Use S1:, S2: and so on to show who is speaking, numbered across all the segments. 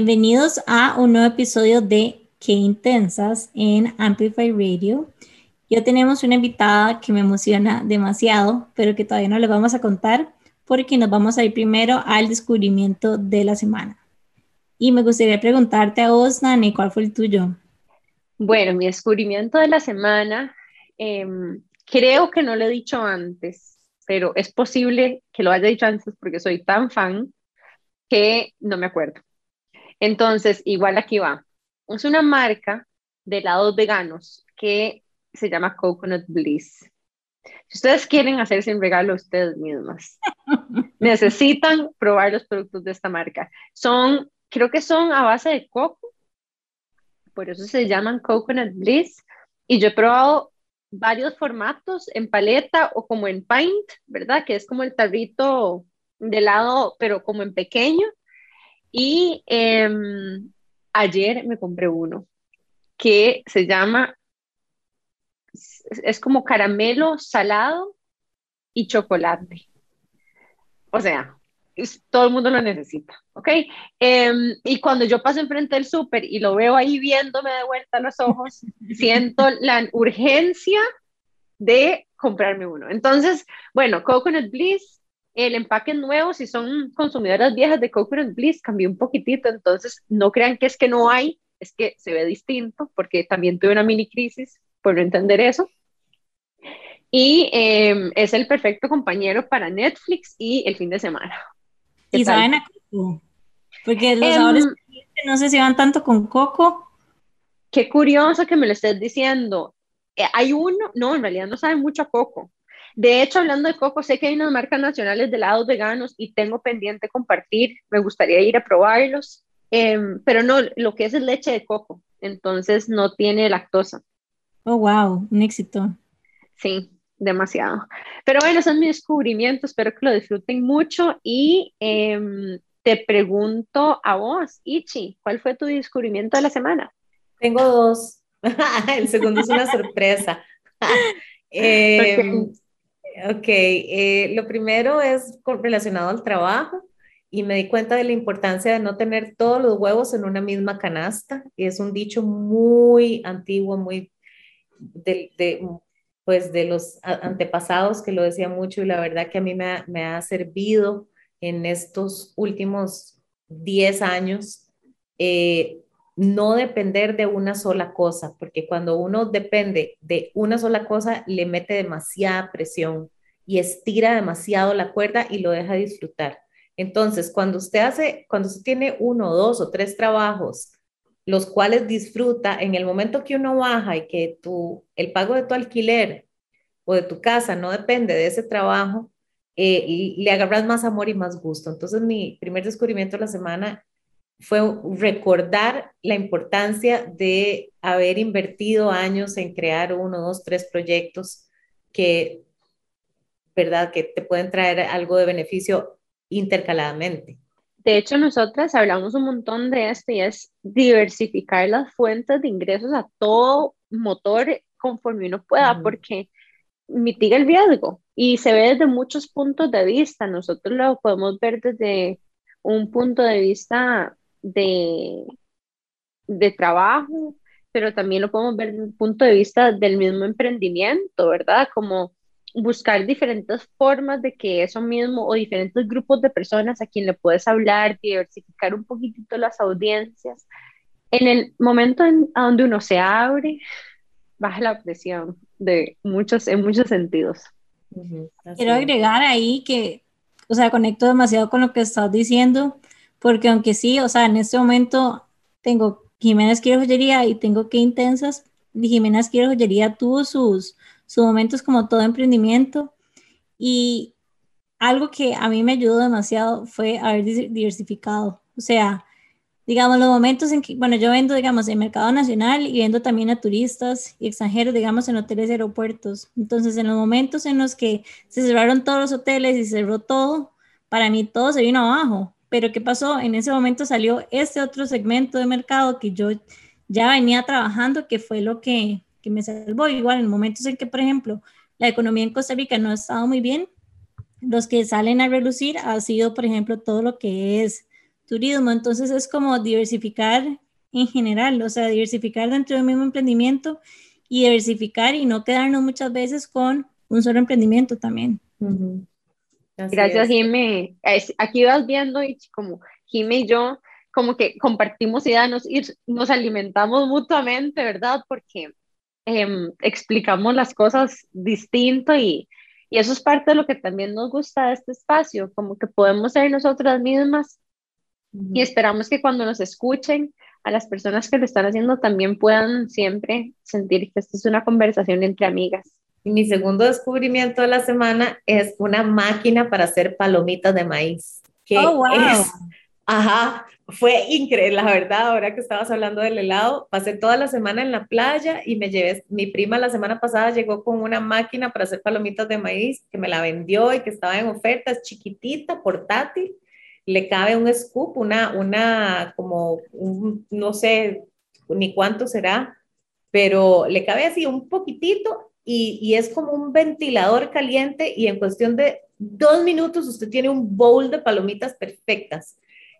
S1: Bienvenidos a un nuevo episodio de Qué Intensas en Amplify Radio. Yo tenemos una invitada que me emociona demasiado, pero que todavía no le vamos a contar porque nos vamos a ir primero al descubrimiento de la semana. Y me gustaría preguntarte a vos, Nani, ¿cuál fue el tuyo?
S2: Bueno, mi descubrimiento de la semana, em, creo que no lo he dicho antes, pero es posible que lo haya dicho antes porque soy tan fan que no me acuerdo. Entonces, igual aquí va. Es una marca de helados veganos que se llama Coconut Bliss. Si ustedes quieren hacerse un regalo a ustedes mismas, necesitan probar los productos de esta marca. Son, creo que son a base de coco, por eso se llaman Coconut Bliss. Y yo he probado varios formatos en paleta o como en pint, ¿verdad? Que es como el tarrito de helado, pero como en pequeño. Y em, ayer me compré uno que se llama, es, como caramelo salado y chocolate. O sea, todo el mundo lo necesita, ¿ok? Em, y cuando yo paso enfrente del súper y lo veo ahí viéndome de vuelta los ojos, siento la urgencia de comprarme uno. Entonces, bueno, Coconut Bliss el empaque nuevo, si son consumidoras viejas de Coconut Bliss, cambió un poquitito, entonces no crean que es que no hay, es que se ve distinto, porque también tuve una mini crisis por no entender eso. Y em, es el perfecto compañero para Netflix y el fin de semana.
S1: ¿Y saben a Coco? Porque los sabores em, no sé si van tanto con Coco.
S2: Qué curioso que me lo estés diciendo. Eh, hay uno, no, en realidad no sabe mucho a Coco. De hecho, hablando de coco, sé que hay unas marcas nacionales de helados veganos y tengo pendiente compartir. Me gustaría ir a probarlos, em, pero no, lo que es es leche de coco, entonces no tiene lactosa.
S1: Oh, wow, un éxito.
S2: Sí, demasiado. Pero bueno, son mis descubrimientos, espero que lo disfruten mucho y em, te pregunto a vos, Ichi, ¿cuál fue tu descubrimiento de la semana?
S3: Tengo dos. El segundo es una sorpresa. eh, Ok, eh, lo primero es relacionado al trabajo y me di cuenta de la importancia de no tener todos los huevos en una misma canasta. Es un dicho muy antiguo, muy de, pues de los antepasados que lo decía mucho y la verdad que a mí me ha, servido en estos últimos 10 años eh, no depender de una sola cosa, porque cuando uno depende de una sola cosa, le mete demasiada presión y estira demasiado la cuerda y lo deja disfrutar. Entonces, cuando usted hace, cuando usted tiene uno, dos o tres trabajos, los cuales disfruta, en el momento que uno baja y que tu, el pago de tu alquiler o de tu casa no depende de ese trabajo, eh, le agarras más amor y más gusto. Entonces, mi primer descubrimiento de la semana fue recordar la importancia de haber invertido años en crear uno, dos, tres proyectos que, ¿verdad?, que te pueden traer algo de beneficio intercaladamente.
S2: De hecho, nosotras hablamos un montón de esto y es diversificar las fuentes de ingresos a todo motor conforme uno pueda, porque mitiga el riesgo y se ve desde muchos puntos de vista. Nosotros lo podemos ver desde un punto de vista de, de trabajo, pero también lo podemos ver desde el punto de vista del mismo emprendimiento, ¿verdad? Como buscar diferentes formas de que eso mismo o diferentes grupos de personas a quien le puedes hablar, diversificar un poquitito las audiencias. En el momento en donde uno se abre, baja la presión de muchos, en muchos sentidos.
S1: Quiero agregar ahí que, o sea, conecto demasiado con lo que estás diciendo porque aunque sí, o sea, en este momento tengo Jiménez Quiero Joyería y tengo que intensas, Jiménez Quiero Joyería tuvo sus, sus momentos como todo emprendimiento y algo que a mí me ayudó demasiado fue haber diversificado, o sea, digamos, los momentos en que, bueno, yo vendo, digamos, en mercado nacional y vendo también a turistas y extranjeros, digamos, en hoteles y aeropuertos. Entonces, en los momentos en los que se cerraron todos los hoteles y cerró todo, para mí todo se vino abajo. Pero ¿qué pasó? En ese momento salió este otro segmento de mercado que yo ya venía trabajando, que fue lo que, que me salvó. Igual en momentos en que, por ejemplo, la economía en Costa Rica no ha estado muy bien, los que salen a relucir ha sido, por ejemplo, todo lo que es turismo, entonces es como diversificar en general, o sea, diversificar dentro del mismo emprendimiento y diversificar y no quedarnos muchas veces con un solo emprendimiento también.
S2: Gracias, Jimmy. Aquí vas viendo y como Jimmy y yo, como que compartimos ideas y nos alimentamos mutuamente, ¿verdad? Porque em, explicamos las cosas distinto y, y eso es parte de lo que también nos gusta de este espacio, como que podemos ser nosotras mismas y esperamos que cuando nos escuchen, a las personas que lo están haciendo también puedan siempre sentir que esto es una conversación entre amigas.
S3: Y mi segundo descubrimiento de la semana es una máquina para hacer palomitas de maíz. Que oh, wow. es, ajá, fue increíble, la verdad, ahora que estabas hablando del helado, pasé toda la semana en la playa y me llevé, mi prima la semana pasada llegó con una máquina para hacer palomitas de maíz que me la vendió y que estaba en oferta, es chiquitita, portátil, le cabe un scoop, una, una, como, no sé ni cuánto será, pero le cabe así un poquitito y, y, es como un ventilador caliente y en cuestión de dos minutos usted tiene un bowl de palomitas perfectas.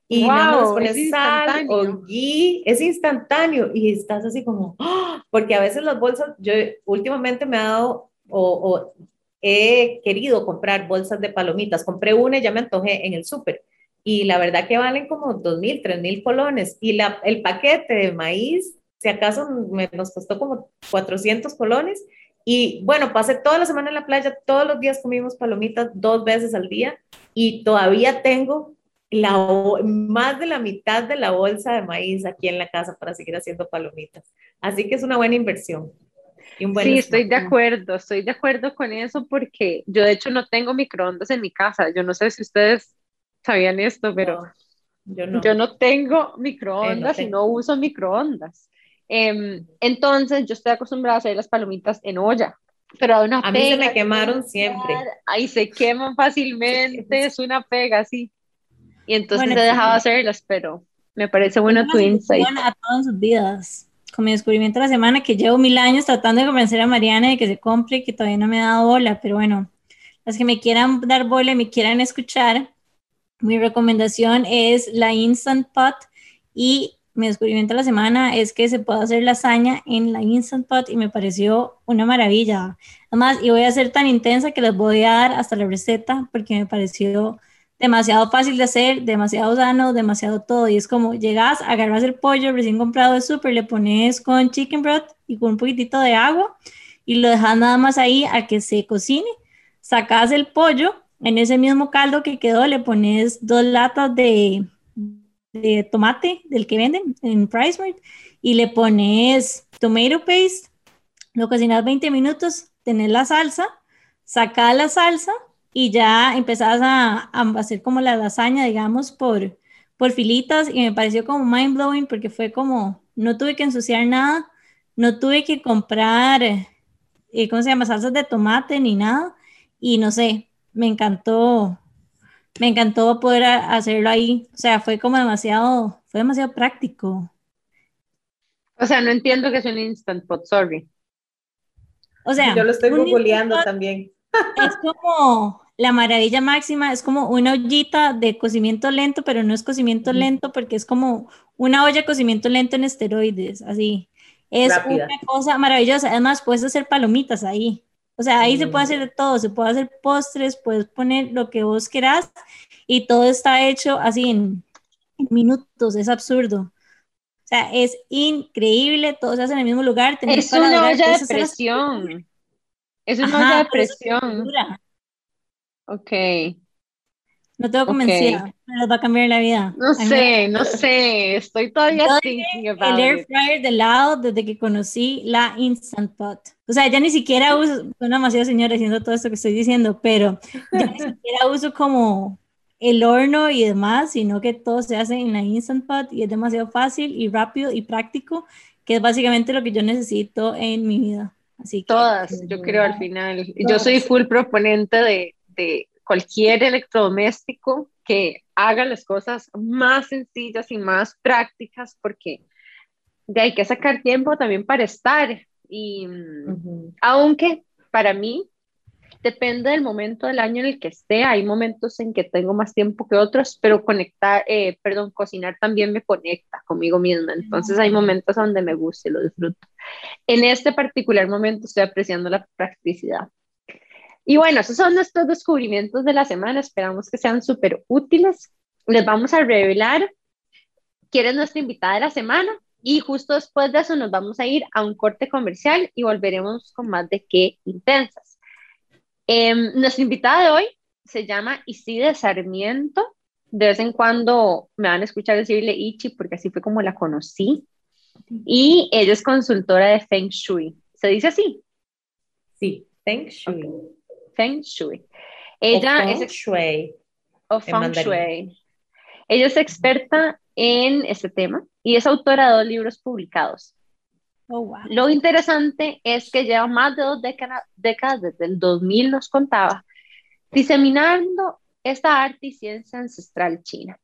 S3: Y wow, nada más es sal o ghee, es instantáneo y estás así como, ¡ah! porque a veces las bolsas, yo últimamente me he dado o, o he querido comprar bolsas de palomitas, compré una y ya me antojé en el súper y la verdad que valen como dos mil, tres mil colones. Y la, el paquete de maíz, si acaso me, nos costó como 400 colones. Y bueno, pasé toda la semana en la playa, todos los días comimos palomitas dos veces al día y todavía tengo la, más de la mitad de la bolsa de maíz aquí en la casa para seguir haciendo palomitas. Así que es una buena inversión.
S2: Y un buen sí, estoy de acuerdo, estoy de acuerdo con eso porque yo de hecho no tengo microondas en mi casa. Yo no sé si ustedes sabían esto, pero yo, no. yo, no. tengo microondas y no uso microondas. Em, entonces, yo estoy acostumbrada a hacer las palomitas en olla. Pero una
S3: a mí se me quemaron siempre.
S2: Ahí se queman fácilmente, es una pega, sí. Y entonces he dejado de hacerlas, pero me parece bueno tu insight.
S1: A todas sus vidas. Con mi descubrimiento de la semana, que llevo mil años tratando de convencer a Mariana de que se compre, que todavía no me ha dado bola, pero bueno, las que me quieran dar bola y me quieran escuchar, mi recomendación es la Instant Pot y mi descubrimiento de la semana es que se puede hacer lasaña en la Instant Pot y me pareció una maravilla. Además, y voy a ser tan intensa que les voy a dar hasta la receta porque me pareció demasiado fácil de hacer, demasiado sano, demasiado todo. Y es como llegas, agarras el pollo recién comprado de súper, le pones con chicken broth y con un poquitito de agua y lo dejas nada más ahí a que se cocine. Sacas el pollo en ese mismo caldo que quedó le pones dos latas de, de tomate del que venden en PriceMart y le pones tomato paste, lo cocinas 20 minutos, tenés la salsa, sacas la salsa y ya empezás a, a, hacer como la lasaña, digamos, por, por filitas y me pareció como mind blowing porque fue como, no tuve que ensuciar nada, no tuve que comprar, eh, ¿cómo se llama? Salsas de tomate ni nada y no sé, me encantó, me encantó poder hacerlo ahí. O sea, fue como demasiado, fue demasiado práctico.
S2: O sea, no entiendo que es un instant pot, sorry.
S3: O sea, yo lo estoy googleando también.
S1: Es como la maravilla máxima, es como una ollita de cocimiento lento, pero no es cocimiento lento porque es como una olla de cocimiento lento en esteroides, así. Es una cosa maravillosa. Además, puedes hacer palomitas ahí. O sea, ahí se puede hacer de todo, se puede hacer postres, puedes poner lo que vos quieras y todo está hecho así en, minutos, es absurdo. O sea, es increíble, todo se hace en el mismo lugar.
S2: Es una olla de presión. Es una olla de presión. Ok.
S1: No tengo convencida, pero va a cambiar la vida.
S2: No sé, no sé, estoy todavía
S1: thinking about El air fryer de lado desde que conocí la Instant Pot. O sea, ya ni siquiera uso, soy demasiado señora diciendo todo esto que estoy diciendo, pero ya ni siquiera uso como el horno y demás, sino que todo se hace en la Instant Pot y es demasiado fácil y rápido y práctico, que es básicamente lo que yo necesito en mi vida. Así que,
S2: Todas, yo creo al final. Yo soy full proponente de, de cualquier electrodoméstico que haga las cosas más sencillas y más prácticas porque de hay que sacar tiempo también para estar y aunque para mí depende del momento del año en el que esté. Hay momentos en que tengo más tiempo que otros, pero conectar, eh, perdón, cocinar también me conecta conmigo misma. Entonces hay momentos donde me gusta y lo disfruto. En este particular momento estoy apreciando la practicidad. Y bueno, esos son nuestros descubrimientos de la semana. Esperamos que sean súper útiles. Les vamos a revelar quién es nuestra invitada de la semana y justo después de eso nos vamos a ir a un corte comercial y volveremos con más de qué intensas. Em, nuestra invitada de hoy se llama Iside Sarmiento. De vez en cuando me van a escuchar decirle Ichi porque así fue como la conocí. Y ella es consultora de Feng Shui. ¿Se dice así?
S3: Sí, Feng Shui.
S2: Feng Shui. Ella
S3: o
S2: es
S3: Shui.
S2: O Feng Shui. Ella es experta en este tema y es autora de dos libros publicados.
S1: Oh, wow.
S2: Lo interesante es que lleva más de dos décadas, décadas, desde el 2000 nos contaba, diseminando esta arte y ciencia ancestral china.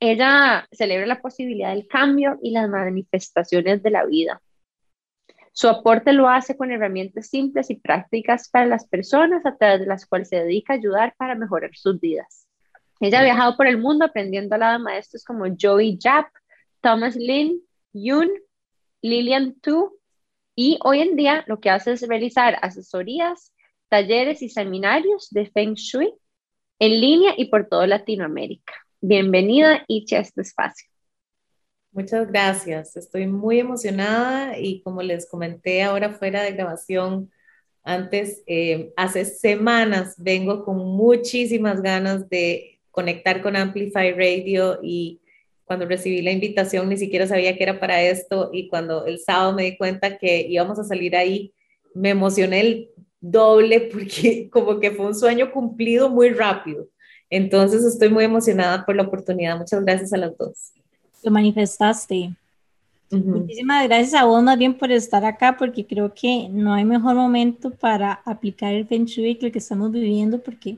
S2: Ella celebra la posibilidad del cambio y las manifestaciones de la vida. Su aporte lo hace con herramientas simples y prácticas para las personas a través de las cuales se dedica a ayudar para mejorar sus vidas. Ella ha viajado por el mundo aprendiendo al lado de maestros como Joey Jap, Thomas Lin, Yun, Lilian Tu, y hoy en día lo que hace es realizar asesorías, talleres y seminarios de Feng Shui en línea y por toda Latinoamérica. Bienvenida, Ichi, a este espacio.
S3: Muchas gracias. Estoy muy emocionada y como les comenté ahora fuera de grabación, antes, eh, hace semanas vengo con muchísimas ganas de conectar con Amplify Radio y cuando recibí la invitación ni siquiera sabía que era para esto y cuando el sábado me di cuenta que íbamos a salir ahí, me emocioné el doble porque como que fue un sueño cumplido muy rápido. Entonces estoy muy emocionada por la oportunidad. Muchas gracias a las dos.
S1: Lo manifestaste. Uh -huh. Muchísimas gracias a vos más bien por estar acá porque creo que no hay mejor momento para aplicar el Shui que el que estamos viviendo porque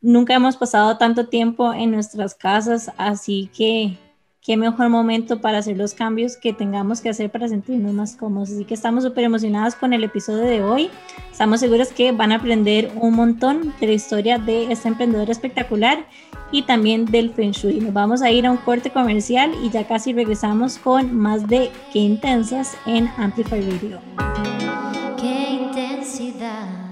S1: nunca hemos pasado tanto tiempo en nuestras casas, así que qué mejor momento para hacer los cambios que tengamos que hacer para sentirnos más cómodos. Así que estamos súper emocionados con el episodio de hoy. Estamos seguros que van a aprender un montón de la historia de esta emprendedora espectacular y también del Feng Shui. Nos vamos a ir a un corte comercial y ya casi regresamos con más de Qué Intensas en Amplify Radio.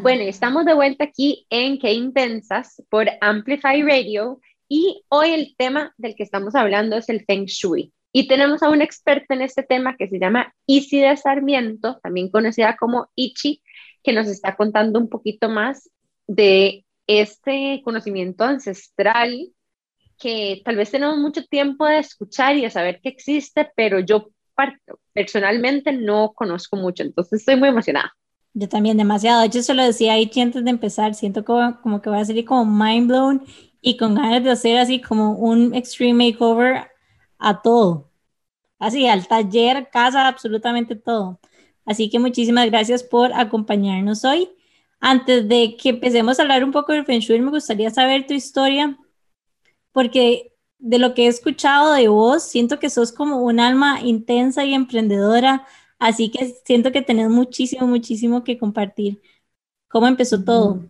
S2: Bueno, estamos de vuelta aquí en Qué Intensas por Amplify Radio y hoy el tema del que estamos hablando es el Feng Shui. Y tenemos a una experta en este tema que se llama Iside Sarmiento, también conocida como Ichi, que nos está contando un poquito más de este conocimiento ancestral que tal vez tenemos mucho tiempo de escuchar y de saber que existe, pero yo personalmente no conozco mucho, entonces estoy muy emocionada.
S1: Yo también demasiado, de hecho se lo decía a Ichi antes de empezar, siento como, como que va a salir como mind blown y con ganas de hacer así como un extreme makeover a todo. Así, al taller, casa, absolutamente todo. Así que muchísimas gracias por acompañarnos hoy. Antes de que empecemos a hablar un poco del Feng Shui, me gustaría saber tu historia, porque de lo que he escuchado de vos, siento que sos como un alma intensa y emprendedora, así que siento que tenés muchísimo, muchísimo que compartir. ¿Cómo empezó todo?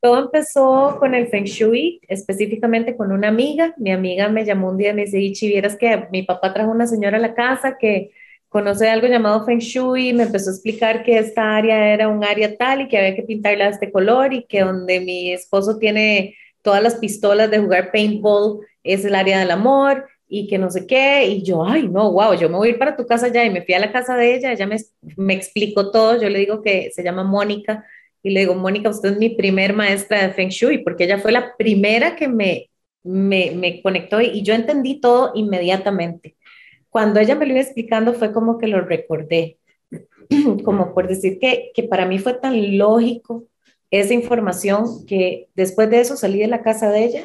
S3: Todo empezó con el Feng Shui, específicamente con una amiga. Mi amiga me llamó un día y me dice, Ichi, vieras que mi papá trajo una señora a la casa que conoce algo llamado Feng Shui, me empezó a explicar que esta área era un área tal y que había que pintarla de este color y que donde mi esposo tiene todas las pistolas de jugar paintball es el área del amor y que no sé qué, y yo, ay, no, wow, yo me voy a ir para tu casa ya, y me fui a la casa de ella, ella me, me explicó todo, yo le digo que se llama Mónica, y le digo, Mónica, usted es mi primer maestra de Feng Shui, porque ella fue la primera que me, me, me conectó y yo entendí todo inmediatamente. Cuando ella me lo iba explicando fue como que lo recordé, como por decir que, que para mí fue tan lógico esa información que después de eso salí de la casa de ella,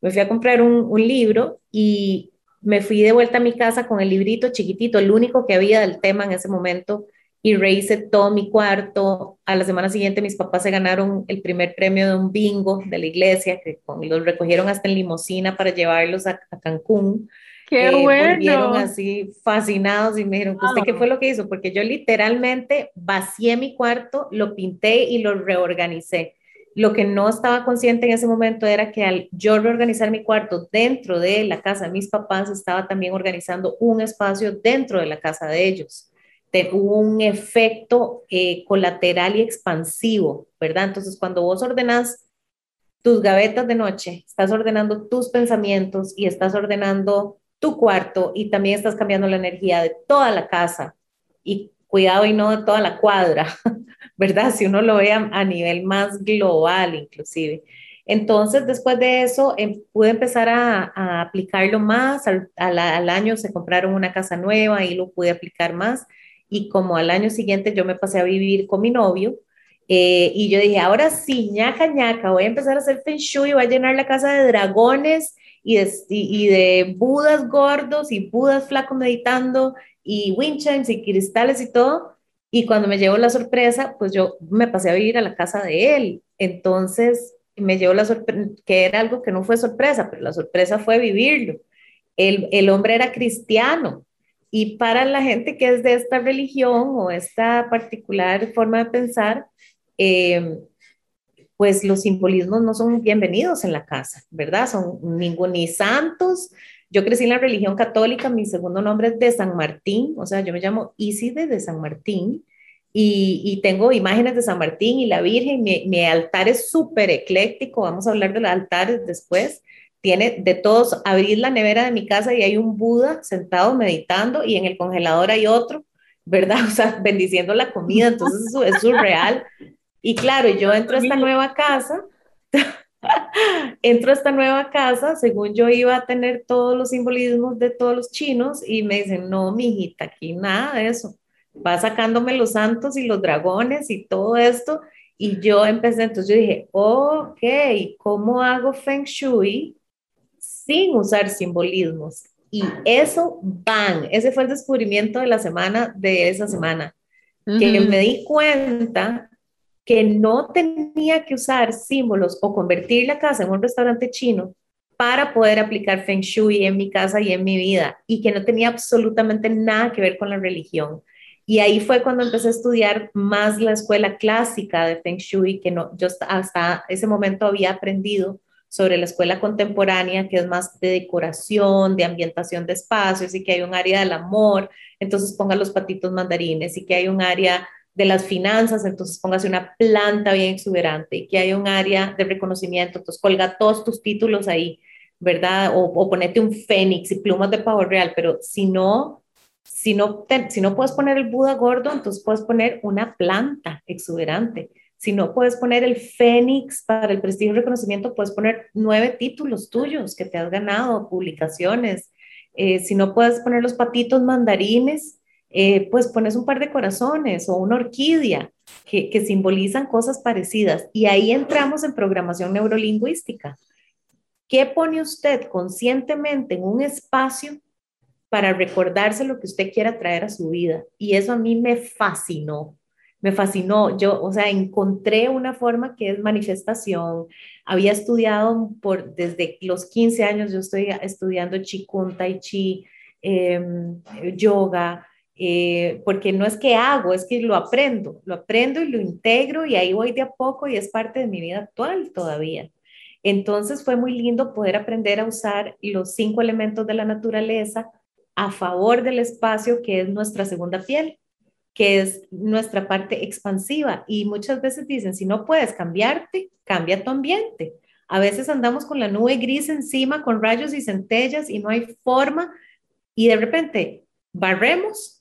S3: me fui a comprar un, un libro y me fui de vuelta a mi casa con el librito chiquitito, el único que había del tema en ese momento, y rehice todo mi cuarto. A la semana siguiente mis papás se ganaron el primer premio de un bingo de la iglesia, que los recogieron hasta en limosina para llevarlos a, a Cancún.
S2: ¡Qué eh, bueno!
S3: Volvieron así fascinados y me dijeron, ¿usted qué fue lo que hizo? Porque yo literalmente vacié mi cuarto, lo pinté y lo reorganicé. Lo que no estaba consciente en ese momento era que al yo reorganizar mi cuarto dentro de la casa de mis papás, estaba también organizando un espacio dentro de la casa de ellos. Hubo un efecto eh, colateral y expansivo, ¿verdad? Entonces, cuando vos ordenas tus gavetas de noche, estás ordenando tus pensamientos y estás ordenando tu cuarto y también estás cambiando la energía de toda la casa y cuidado y no de toda la cuadra, ¿verdad? Si uno lo ve a, nivel más global inclusive. Entonces, después de eso, em, pude empezar a, aplicarlo más. Al, al, año se compraron una casa nueva y lo pude aplicar más. Y como al año siguiente yo me pasé a vivir con mi novio, eh, y yo dije, ahora sí, ñaca, ñaca, voy a empezar a hacer feng shui, voy a llenar la casa de dragones y, de budas gordos y budas flacos meditando y winchans y cristales y todo. Y cuando me llevó la sorpresa, pues yo me pasé a vivir a la casa de él. Entonces me llevó la sorpresa, que era algo que no fue sorpresa, pero la sorpresa fue vivirlo. El, el hombre era cristiano, y para la gente que es de esta religión o esta particular forma de pensar, eh, pues los simbolismos no son bienvenidos en la casa, ¿verdad? Son ningún ni santos. Yo crecí en la religión católica, mi segundo nombre es de San Martín, o sea, yo me llamo Iside de San Martín y, tengo imágenes de San Martín y la Virgen. Mi, mi altar es súper ecléctico, vamos a hablar de los altares después. Tiene de todos, abrir la nevera de mi casa y hay un Buda sentado meditando y en el congelador hay otro, ¿verdad? O sea, bendiciendo la comida, entonces eso es surreal. Y claro, yo entro a esta nueva casa, entro a esta nueva casa, según yo iba a tener todos los simbolismos de todos los chinos y me dicen, no, mijita, aquí nada de eso. Va sacándome los santos y los dragones y todo esto. Y yo empecé, entonces yo dije, ok, ¿cómo hago feng shui sin usar simbolismos? Y eso, van, ese fue el descubrimiento de la semana, de esa semana, que me di cuenta que no tenía que usar símbolos o convertir la casa en un restaurante chino para poder aplicar Feng Shui en mi casa y en mi vida y que no tenía absolutamente nada que ver con la religión. Y ahí fue cuando empecé a estudiar más la escuela clásica de Feng Shui, que no, yo hasta ese momento había aprendido sobre la escuela contemporánea, que es más de decoración, de ambientación de espacios y que hay un área del amor, entonces ponga los patitos mandarines y que hay un área de las finanzas, entonces póngase una planta bien exuberante y que hay un área de reconocimiento, entonces colga todos tus títulos ahí, ¿verdad? O, o ponete un fénix y plumas de pavo real, pero si no, si no, si no puedes poner el Buda gordo, entonces puedes poner una planta exuberante. Si no puedes poner el fénix para el prestigio y reconocimiento, puedes poner nueve títulos tuyos que te has ganado, publicaciones. Eh, si no puedes poner los patitos mandarines, eh, pues pones un par de corazones o una orquídea que, que simbolizan cosas parecidas. Y ahí entramos en programación neurolingüística. ¿Qué pone usted conscientemente en un espacio para recordarse lo que usted quiera traer a su vida? Y eso a mí me fascinó me fascinó. Yo, o sea, encontré una forma que es manifestación. Había estudiado por desde los 15 años, yo estoy estudiando Qigong, Tai Chi, em, yoga, eh, porque no es que hago, es que lo aprendo, lo aprendo y lo integro y ahí voy de a poco y es parte de mi vida actual todavía. Entonces fue muy lindo poder aprender a usar los cinco elementos de la naturaleza a favor del espacio que es nuestra segunda piel, que es nuestra parte expansiva. Y muchas veces dicen, si no puedes cambiarte, cambia tu ambiente. A veces andamos con la nube gris encima, con rayos y centellas y no hay forma. Y de repente barremos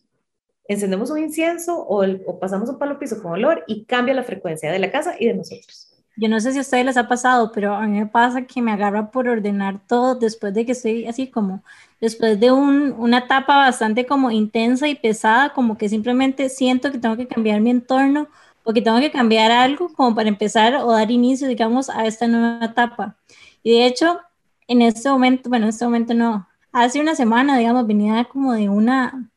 S3: encendemos un incienso o, pasamos un palo piso con olor y cambia la frecuencia de la casa y de nosotros.
S1: Yo no sé si a ustedes les ha pasado, pero a mí me pasa que me agarra por ordenar todo después de que estoy así como, después de un, una etapa bastante como intensa y pesada, como que simplemente siento que tengo que cambiar mi entorno o que tengo que cambiar algo como para empezar o dar inicio, digamos, a esta nueva etapa. Y de hecho, en este momento, bueno, en este momento no, hace una semana, digamos, venía como de una,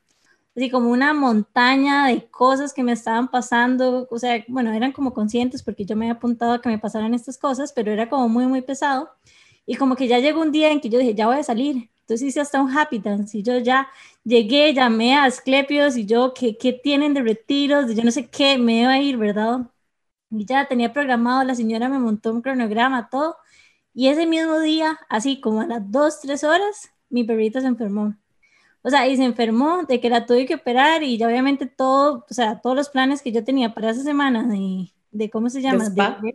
S1: así como una montaña de cosas que me estaban pasando, o sea, bueno, eran como conscientes porque yo me había apuntado a que me pasaran estas cosas, pero era como muy, muy pesado. Y como que ya llegó un día en que yo dije, ya voy a salir. Entonces hice hasta un happy dance y yo ya llegué, llamé a Asclepios y yo, ¿qué, qué tienen de retiros? Yo no sé qué, me iba a ir, ¿verdad? Y ya tenía programado, la señora me montó un cronograma, todo. Y ese mismo día, así como a las 2, 3 horas, mi perrita se enfermó. O sea, y se enfermó de que la tuve que operar y ya obviamente todo, o sea, todos los planes que yo tenía para esa semana de, de ¿cómo se llama? De,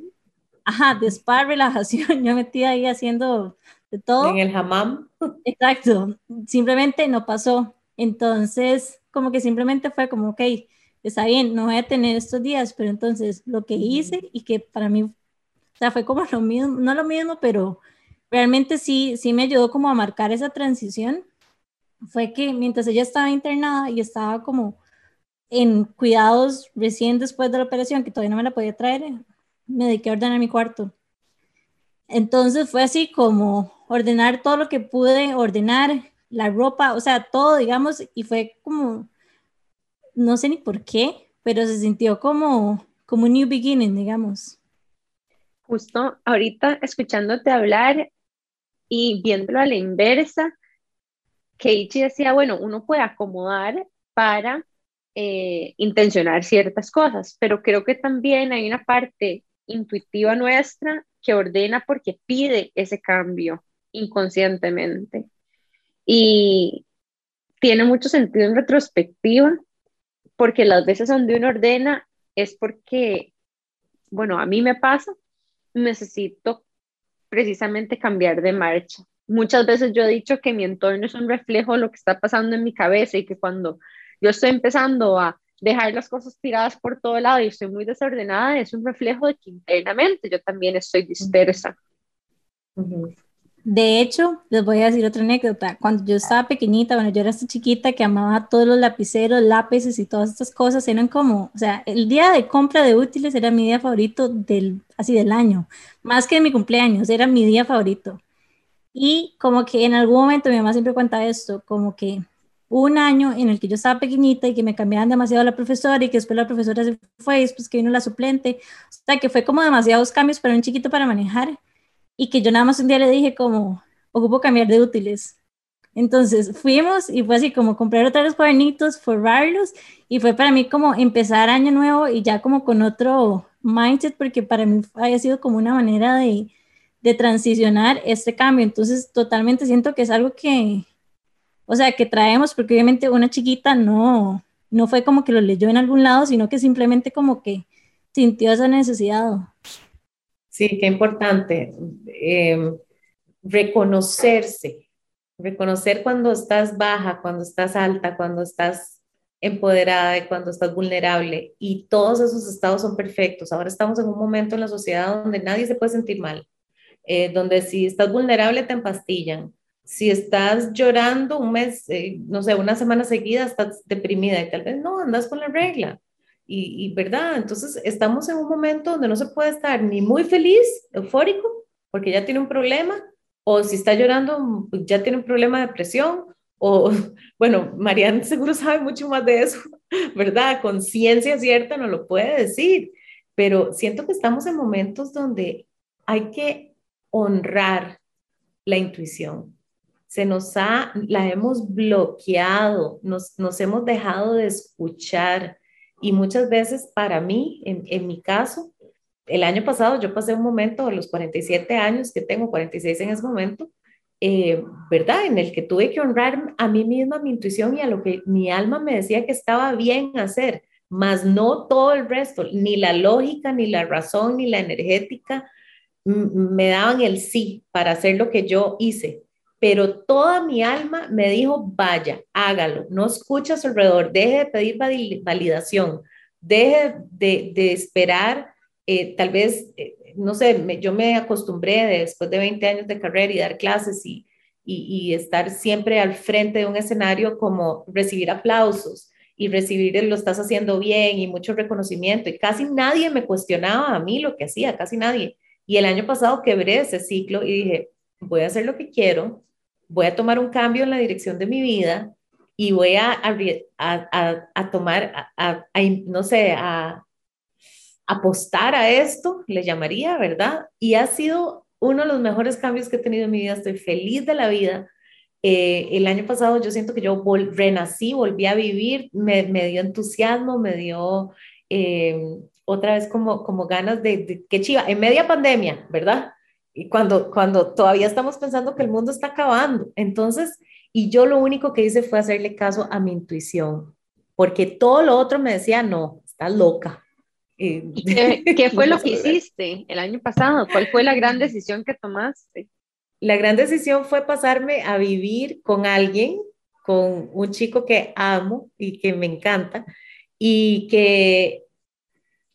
S1: ajá, de spa, relajación, yo metí ahí haciendo de todo.
S3: En el hammam.
S1: Exacto, simplemente no pasó. Entonces, como que simplemente fue como, ok, está bien, no voy a tener estos días, pero entonces lo que hice y que para mí, o sea, fue como lo mismo, no lo mismo, pero realmente sí, sí me ayudó como a marcar esa transición, fue que mientras ella estaba internada y estaba como en cuidados recién después de la operación, que todavía no me la podía traer, me dediqué a ordenar mi cuarto. Entonces fue así como ordenar todo lo que pude ordenar, la ropa, o sea, todo, digamos, y fue como, no sé ni por qué, pero se sintió como, como un new beginning, digamos.
S2: Justo ahorita escuchándote hablar y viéndolo a la inversa, Keiichi decía, bueno, uno puede acomodar para eh, intencionar ciertas cosas, pero creo que también hay una parte intuitiva nuestra que ordena porque pide ese cambio inconscientemente. Y tiene mucho sentido en retrospectiva, porque las veces donde uno ordena es porque, bueno, a mí me pasa, necesito precisamente cambiar de marcha. Muchas veces yo he dicho que mi entorno es un reflejo de lo que está pasando en mi cabeza y que cuando yo estoy empezando a dejar las cosas tiradas por todo lado y estoy muy desordenada, es un reflejo de que internamente yo también estoy dispersa.
S1: De hecho, les voy a decir otra anécdota. Cuando yo estaba pequeñita, bueno, yo era esta chiquita que amaba todos los lapiceros, lápices y todas estas cosas, eran como, o sea, el día de compra de útiles era mi día favorito del, así del año, más que mi cumpleaños, era mi día favorito. Y como que en algún momento mi mamá siempre cuenta esto, como que un año en el que yo estaba pequeñita y que me cambiaban demasiado la profesora y que después la profesora se fue y después que vino la suplente, o sea, que fue como demasiados cambios para un chiquito para manejar y que yo nada más un día le dije como, ocupo cambiar de útiles. Entonces fuimos y fue así como comprar otros cuadernitos, forrarlos y fue para mí como empezar año nuevo y ya como con otro mindset porque para mí había sido como una manera de, de transicionar este cambio. Entonces totalmente siento que es algo que, o sea, que traemos porque obviamente una chiquita no, no fue como que lo leyó en algún lado, sino que simplemente como que sintió esa necesidad.
S3: Sí, qué importante. Em, reconocerse, reconocer cuando estás baja, cuando estás alta, cuando estás empoderada y cuando estás vulnerable. Y todos esos estados son perfectos. Ahora estamos en un momento en la sociedad donde nadie se puede sentir mal, eh, donde si estás vulnerable te empastillan. Si estás llorando un mes, eh, no sé, una semana seguida, estás deprimida y tal vez no, andas con la regla. Y, ¿verdad? Entonces estamos en un momento donde no se puede estar ni muy feliz, eufórico, porque ya tiene un problema, o si está llorando, ya tiene un problema de depresión, o, bueno, Marianne seguro sabe mucho más de eso, ¿verdad? Conciencia cierta no lo puede decir, pero siento que estamos en momentos donde hay que honrar la intuición. Se nos ha, la hemos bloqueado, nos, nos hemos dejado de escuchar, y muchas veces para mí, en, en, mi caso, el año pasado yo pasé un momento, a los 47 años que tengo, 46 en ese momento, eh, ¿verdad? En el que tuve que honrar a mí misma, mi intuición y a lo que mi alma me decía que estaba bien hacer, más no todo el resto, ni la lógica, ni la razón, ni la energética me daban el sí para hacer lo que yo hice pero toda mi alma me dijo, vaya, hágalo, no escucha alrededor, deje de pedir validación, deje de, esperar, eh, tal vez, eh, no sé, yo me acostumbré después de 20 años de carrera y dar clases y, y, estar siempre al frente de un escenario como recibir aplausos y recibir lo estás haciendo bien y mucho reconocimiento y casi nadie me cuestionaba a mí lo que hacía, casi nadie. Y el año pasado quebré ese ciclo y dije, voy a hacer lo que quiero, voy a tomar un cambio en la dirección de mi vida y voy a, a, a, tomar, a, no sé, a apostar a esto, le llamaría, ¿verdad? Y ha sido uno de los mejores cambios que he tenido en mi vida. Estoy feliz de la vida. Eh, el año pasado yo siento que yo renací, volví a vivir, me, me dio entusiasmo, me dio eh, otra vez como, como ganas de, de, qué chiva, en media pandemia, ¿verdad? Y cuando, cuando todavía estamos pensando que el mundo está acabando. Entonces, y yo lo único que hice fue hacerle caso a mi intuición, porque todo lo otro me decía, no, estás loca.
S2: ¿Y qué, qué fue lo que hiciste el año pasado? ¿Cuál fue la gran decisión que tomaste?
S3: La gran decisión fue pasarme a vivir con alguien, con un chico que amo y que me encanta, y que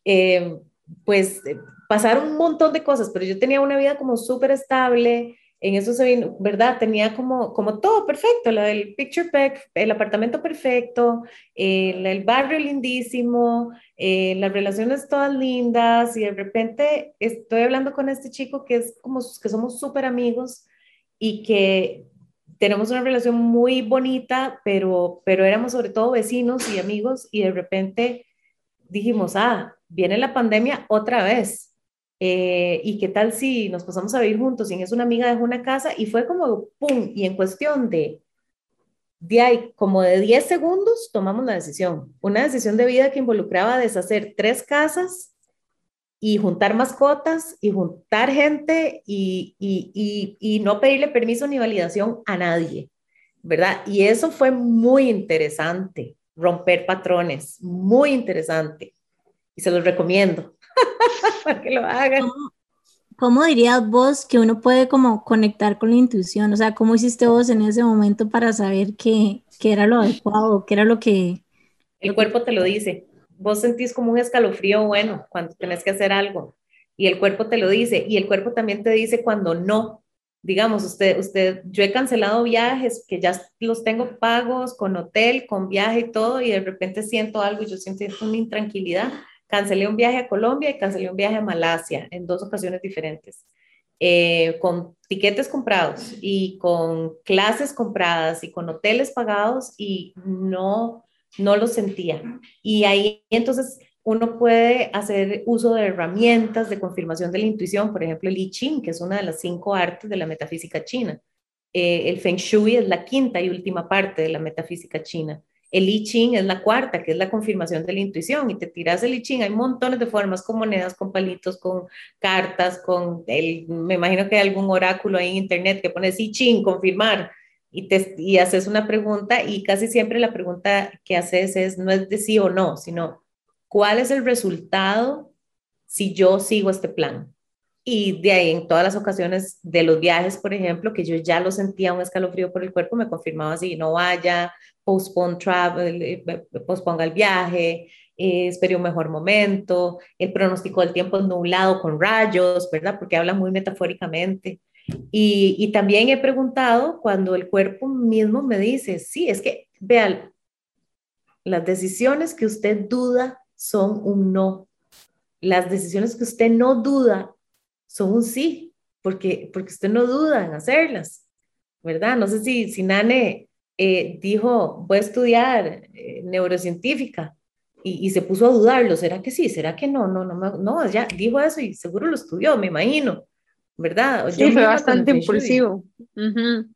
S3: eh, pues pasaron un montón de cosas, pero yo tenía una vida como súper estable, en eso se vino, ¿verdad? Tenía como, como todo perfecto, la del picture perfect, el apartamento perfecto, el, el barrio lindísimo, eh, las relaciones todas lindas y de repente estoy hablando con este chico que es como que somos súper amigos y que tenemos una relación muy bonita, pero, pero éramos sobre todo vecinos y amigos y de repente dijimos, ah, viene la pandemia otra vez. Eh, ¿Y qué tal si nos pasamos a vivir juntos? Y es una amiga dejó una casa y fue como, ¡pum! Y en cuestión de, de ahí, como de 10 segundos, tomamos la decisión. Una decisión de vida que involucraba deshacer tres casas y juntar mascotas y juntar gente y, y, y, y no pedirle permiso ni validación a nadie, ¿verdad? Y eso fue muy interesante, romper patrones, muy interesante y se los recomiendo para que lo hagan.
S1: ¿Cómo, dirías vos que uno puede como conectar con la intuición? O sea, ¿cómo hiciste vos en ese momento para saber qué, era lo adecuado, qué era lo que...
S3: El cuerpo te lo dice. Vos sentís como un escalofrío bueno cuando tenés que hacer algo y el cuerpo te lo dice y el cuerpo también te dice cuando no. Digamos, usted, usted, yo he cancelado viajes que ya los tengo pagos con hotel, con viaje y todo y de repente siento algo yo siento una intranquilidad cancelé un viaje a Colombia y cancelé un viaje a Malasia en dos ocasiones diferentes, eh, con tiquetes comprados y con clases compradas y con hoteles pagados y no, no lo sentía. Y ahí entonces uno puede hacer uso de herramientas de confirmación de la intuición, por ejemplo el I Ching, que es una de las cinco artes de la metafísica china. Eh, el Feng Shui es la quinta y última parte de la metafísica china. El I Ching es la cuarta, que es la confirmación de la intuición, y te tiras el I Ching. Hay montones de formas con monedas, con palitos, con cartas, con el, me imagino que hay algún oráculo ahí en internet que pones I Ching, confirmar, y, te, y haces una pregunta, y casi siempre la pregunta que haces es, no es de sí o no, sino, ¿cuál es el resultado si yo sigo este plan? Y de ahí, en todas las ocasiones de los viajes, por ejemplo, que yo ya lo sentía un escalofrío por el cuerpo, me confirmaba así, no vaya, postpone travel, eh, posponga el viaje, eh, espere un mejor momento, el pronóstico del tiempo es nublado con rayos, ¿verdad? Porque habla muy metafóricamente. Y, y también he preguntado cuando el cuerpo mismo me dice, sí, es que, vean, las decisiones que usted duda son un no. Las decisiones que usted no duda son un sí, porque, porque usted no duda en hacerlas, ¿verdad? No sé si, si Nane eh, dijo, voy a estudiar eh, neurocientífica y, se puso a dudarlo, ¿será que sí? ¿Será que no? No, no, no, ya dijo eso y seguro lo estudió, me imagino, ¿verdad?
S2: Sí, fue bastante impulsivo.
S3: Entonces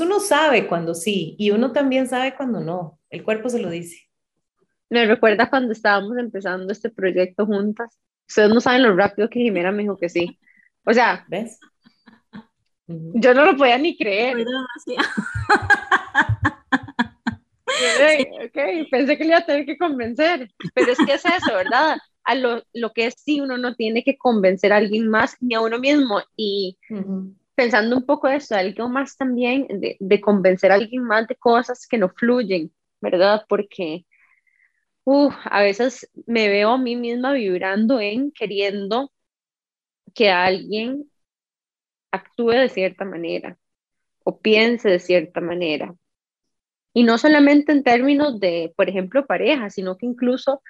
S3: uno sabe cuando sí y uno también sabe cuando no, el cuerpo se lo dice.
S2: Me recuerda cuando estábamos empezando este proyecto juntas. Ustedes no saben lo rápido que Jimena me dijo que sí. O sea, ¿ves? Yo no lo podía ni creer. okay, pensé que le iba a tener que convencer, pero es que es eso, ¿verdad? A lo, lo que es sí, uno no tiene que convencer a alguien más ni a uno mismo. Y pensando un poco de eso, algo más también de, de, convencer a alguien más de cosas que no fluyen, ¿verdad? Porque a veces me veo a mí misma vibrando en queriendo que alguien actúe de cierta manera o piense de cierta manera. Y no solamente en términos de, por ejemplo, pareja, sino que incluso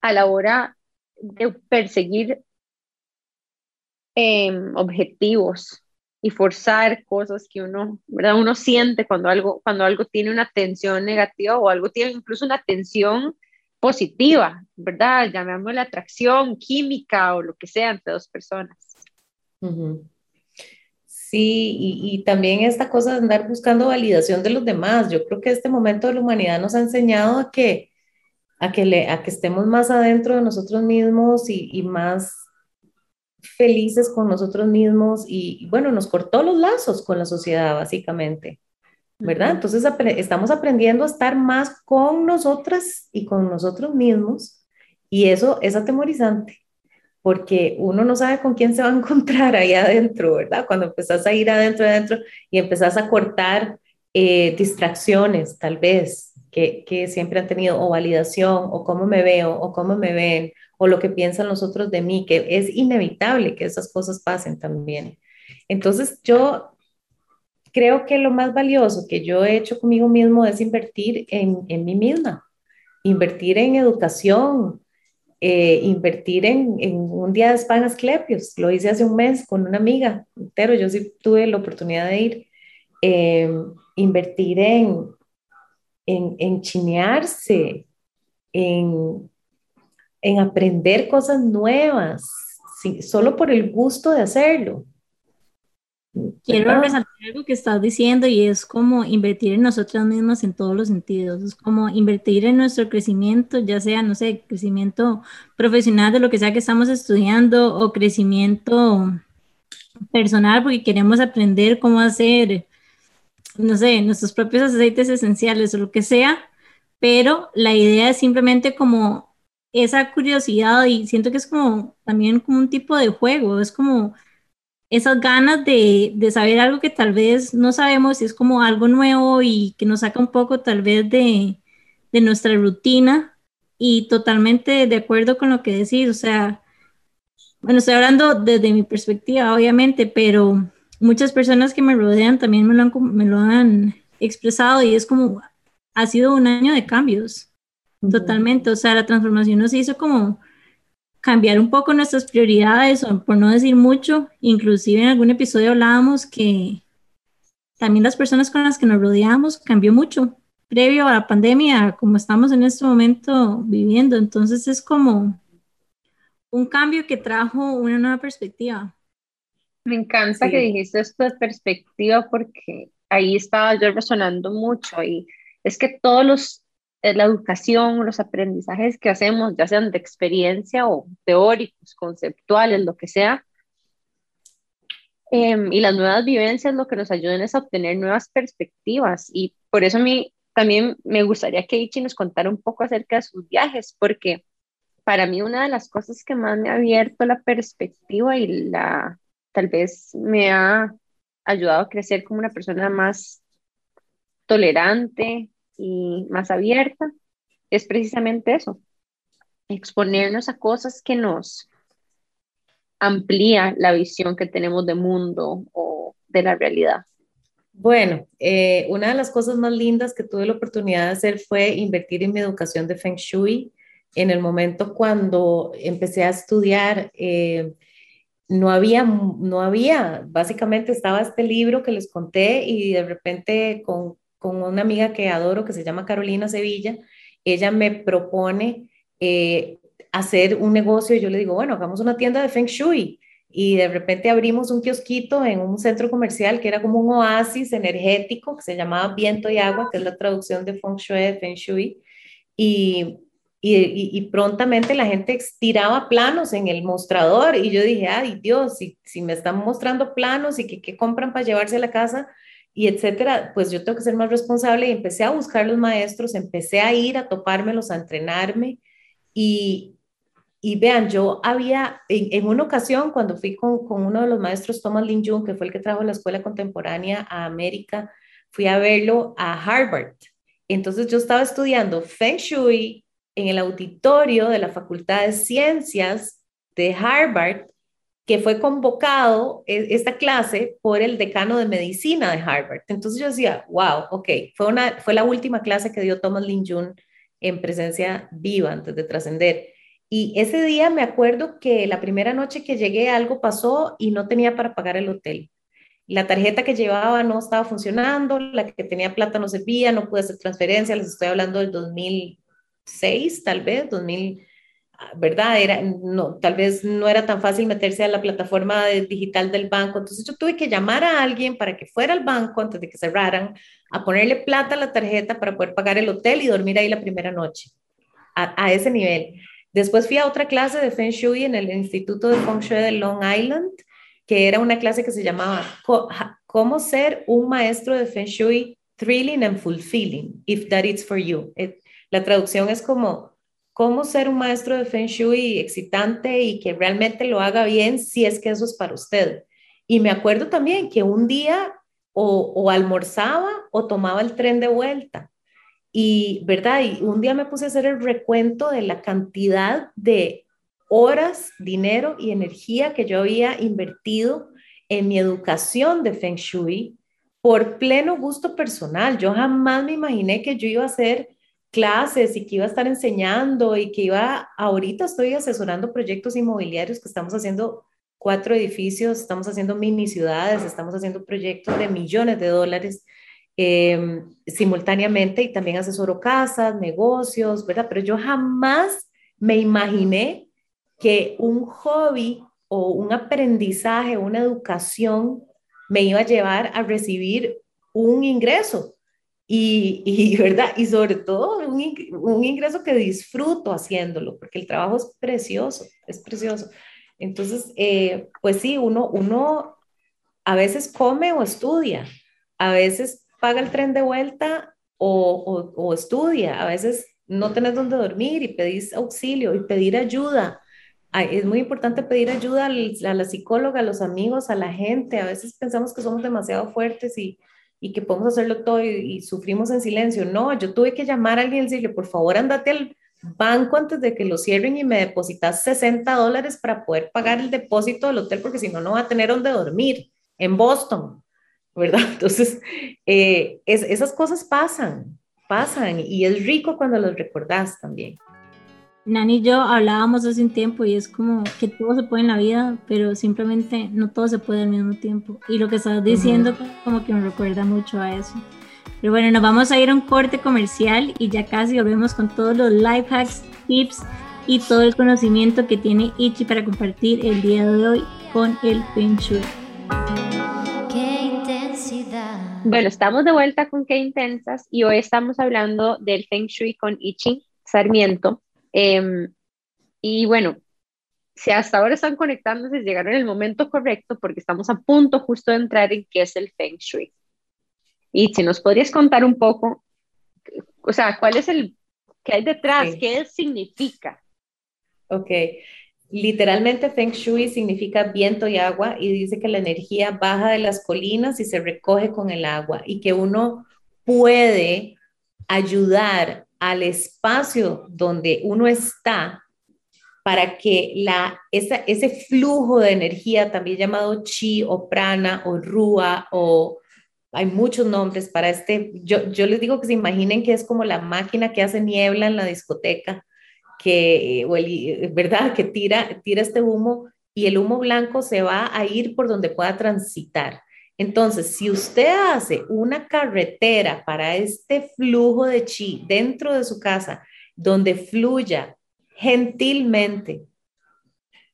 S2: a la hora de perseguir em, objetivos y forzar cosas que uno, ¿verdad? Uno siente cuando algo, cuando algo tiene una tensión negativa o algo tiene incluso una tensión positiva, ¿verdad? Llamémosle atracción química o lo que sea entre dos personas.
S3: Sí, y, también esta cosa de andar buscando validación de los demás. Yo creo que este momento de la humanidad nos ha enseñado a que, a que, le, a que estemos más adentro de nosotros mismos y, y más felices con nosotros mismos y, bueno, nos cortó los lazos con la sociedad básicamente, ¿verdad? Entonces estamos aprendiendo a estar más con nosotras y con nosotros mismos y eso es atemorizante porque uno no sabe con quién se va a encontrar ahí adentro, ¿verdad? Cuando empezás a ir adentro, adentro y empezás a cortar eh, distracciones, tal vez, que, que, siempre han tenido, o validación, o cómo me veo, o cómo me ven, o lo que piensan los otros de mí, que es inevitable que esas cosas pasen también. Entonces, yo creo que lo más valioso que yo he hecho conmigo mismo es invertir en, en mí misma, invertir en educación, eh, invertir en, en, un día de spa en Asclepios. Lo hice hace un mes con una amiga, pero yo sí tuve la oportunidad de ir. Eh, invertir en, en chinearse, en, en aprender cosas nuevas, solo por el gusto de hacerlo.
S1: Quiero resaltar algo que estás diciendo y es como invertir en nosotras mismas en todos los sentidos. Es como invertir en nuestro crecimiento, ya sea, no sé, crecimiento profesional de lo que sea que estamos estudiando o crecimiento personal porque queremos aprender cómo hacer no sé, nuestros propios aceites esenciales o lo que sea, pero la idea es simplemente como esa curiosidad y siento que es como también como un tipo de juego, es como esas ganas de, de saber algo que tal vez no sabemos es como algo nuevo y que nos saca un poco tal vez de, de nuestra rutina y totalmente de acuerdo con lo que decís, o sea, bueno, estoy hablando desde mi perspectiva, obviamente, pero muchas personas que me rodean también me lo han, me lo han expresado y es como, ha sido un año de cambios, totalmente. O sea, la transformación nos hizo como cambiar un poco nuestras prioridades, o por no decir mucho, inclusive en algún episodio hablábamos que también las personas con las que nos rodeamos cambió mucho previo a la pandemia, como estamos en este momento viviendo. Entonces es como un cambio que trajo una nueva perspectiva.
S2: Me encanta que dijiste esto de perspectiva porque ahí estaba yo resonando mucho y es que todos los, eh, la educación, los aprendizajes que hacemos, ya sean de experiencia o teóricos, conceptuales, lo que sea, em, y las nuevas vivencias lo que nos ayudan es a obtener nuevas perspectivas. Y por eso mí también me gustaría que Ichi nos contara un poco acerca de sus viajes, porque para mí una de las cosas que más me ha abierto la perspectiva y la tal vez me ha ayudado a crecer como una persona más tolerante y más abierta, es precisamente eso, exponernos a cosas que nos amplía la visión que tenemos de mundo o de la realidad.
S3: Bueno, eh, una de las cosas más lindas que tuve la oportunidad de hacer fue invertir en mi educación de Feng Shui. En el momento cuando empecé a estudiar eh, no había, no había, básicamente estaba este libro que les conté y de repente con, una amiga que adoro que se llama Carolina Sevilla, ella me propone eh, hacer un negocio y yo le digo, bueno, hagamos una tienda de Feng Shui y de repente abrimos un kiosquito en un centro comercial que era como un oasis energético que se llamaba Viento y Agua, que es la traducción de Feng Shui, de Feng Shui. Y y, prontamente la gente tiraba planos en el mostrador y yo dije, ay Dios, si, si me están mostrando planos y que, compran para llevarse a la casa y etcétera, pues yo tengo que ser más responsable y empecé a buscar los maestros, empecé a ir a topármelos, a entrenarme y, y vean, yo había, en, una ocasión cuando fui con, con, uno de los maestros, Thomas Lin Jung, que fue el que trajo la escuela contemporánea a América, fui a verlo a Harvard. Entonces yo estaba estudiando Feng Shui, en el auditorio de la Facultad de Ciencias de Harvard, que fue convocado e, esta clase por el decano de medicina de Harvard. Entonces yo decía, wow, ok, fue, una, fue la última clase que dio Thomas Lin Jun en presencia viva antes de trascender. Y ese día me acuerdo que la primera noche que llegué algo pasó y no tenía para pagar el hotel. La tarjeta que llevaba no estaba funcionando, la que tenía plata no servía, no pude hacer transferencia, les estoy hablando del 2000, seis tal vez, 2000, ah, ¿verdad? Era, no, tal vez no era tan fácil meterse a la plataforma digital del banco. Entonces yo tuve que llamar a alguien para que fuera al banco antes de que cerraran, a ponerle plata a la tarjeta para poder pagar el hotel y dormir ahí la primera noche. a, ese nivel. Después fui a otra clase de Feng Shui en el Instituto de Feng Shui de Long Island, que era una clase que se llamaba Cómo ser un maestro de Feng Shui thrilling and fulfilling, if that is for you. Eh, la traducción es como cómo ser un maestro de Feng Shui excitante y que realmente lo haga bien si es que eso es para usted. Y me acuerdo también que un día o, almorzaba o tomaba el tren de vuelta. Y, ¿verdad? Y un día me puse a hacer el recuento de la cantidad de horas, dinero y energía que yo había invertido en mi educación de Feng Shui por pleno gusto personal. Yo jamás me imaginé que yo iba a hacer clases y que iba a estar enseñando y que iba, ahorita estoy asesorando proyectos inmobiliarios que estamos haciendo cuatro edificios, estamos haciendo mini ciudades, estamos haciendo proyectos de millones de dólares em, simultáneamente y también asesoro casas, negocios, ¿verdad? Pero yo jamás me imaginé que un hobby o un aprendizaje, una educación me iba a llevar a recibir un ingreso. Y, y ¿verdad? Y sobre todo un, un ingreso que disfruto haciéndolo, porque el trabajo es precioso, es precioso. Entonces, eh, pues sí, uno, uno a veces come o estudia, a veces paga el tren de vuelta o, o, estudia, a veces no tenés dónde dormir y pedís auxilio y pedir ayuda. Es muy importante pedir ayuda a la psicóloga, a los amigos, a la gente. A veces pensamos que somos demasiado fuertes y, y que podemos hacerlo todo y, sufrimos en silencio. No, yo tuve que llamar a alguien y decirle, por favor, andate al, banco antes de que lo cierren y me depositas 60 dólares para poder pagar el depósito del hotel, porque si no, no va a tener donde dormir en Boston, ¿verdad? Entonces, eh, esas cosas pasan, pasan y es rico cuando los recordás también.
S1: Nani y yo hablábamos hace un tiempo y es como que todo se puede en la vida, pero simplemente no todo se puede al mismo tiempo. Y lo que estás diciendo como que me recuerda mucho a eso. Pero bueno, nos vamos a ir a un corte comercial y ya casi volvemos con todos los life hacks, tips y todo el conocimiento que tiene Ichi para compartir el día de hoy con el Feng Shui.
S2: Qué intensidad. Bueno, estamos de vuelta con Qué Intensas y hoy estamos hablando del Feng Shui con Ichi Sarmiento. Em, y bueno, si hasta ahora están conectándose, llegaron en el momento correcto porque estamos a punto justo de entrar en qué es el Feng Shui. Y si nos podrías contar un poco, o sea, cuál es el, qué hay detrás, qué significa.
S3: Ok, literalmente Feng Shui significa viento y agua y dice que la energía baja de las colinas y se recoge con el agua y que uno puede ayudar al espacio donde uno está para que la, esa, ese flujo de energía, también llamado chi o prana o rúa o hay muchos nombres para este, yo, yo les digo que se imaginen que es como la máquina que hace niebla en la discoteca, que, o el, ¿verdad? Que tira, tira este humo y el humo blanco se va a ir por donde pueda transitar. Entonces, si usted hace una carretera para este flujo de chi dentro de su casa, donde fluya gentilmente,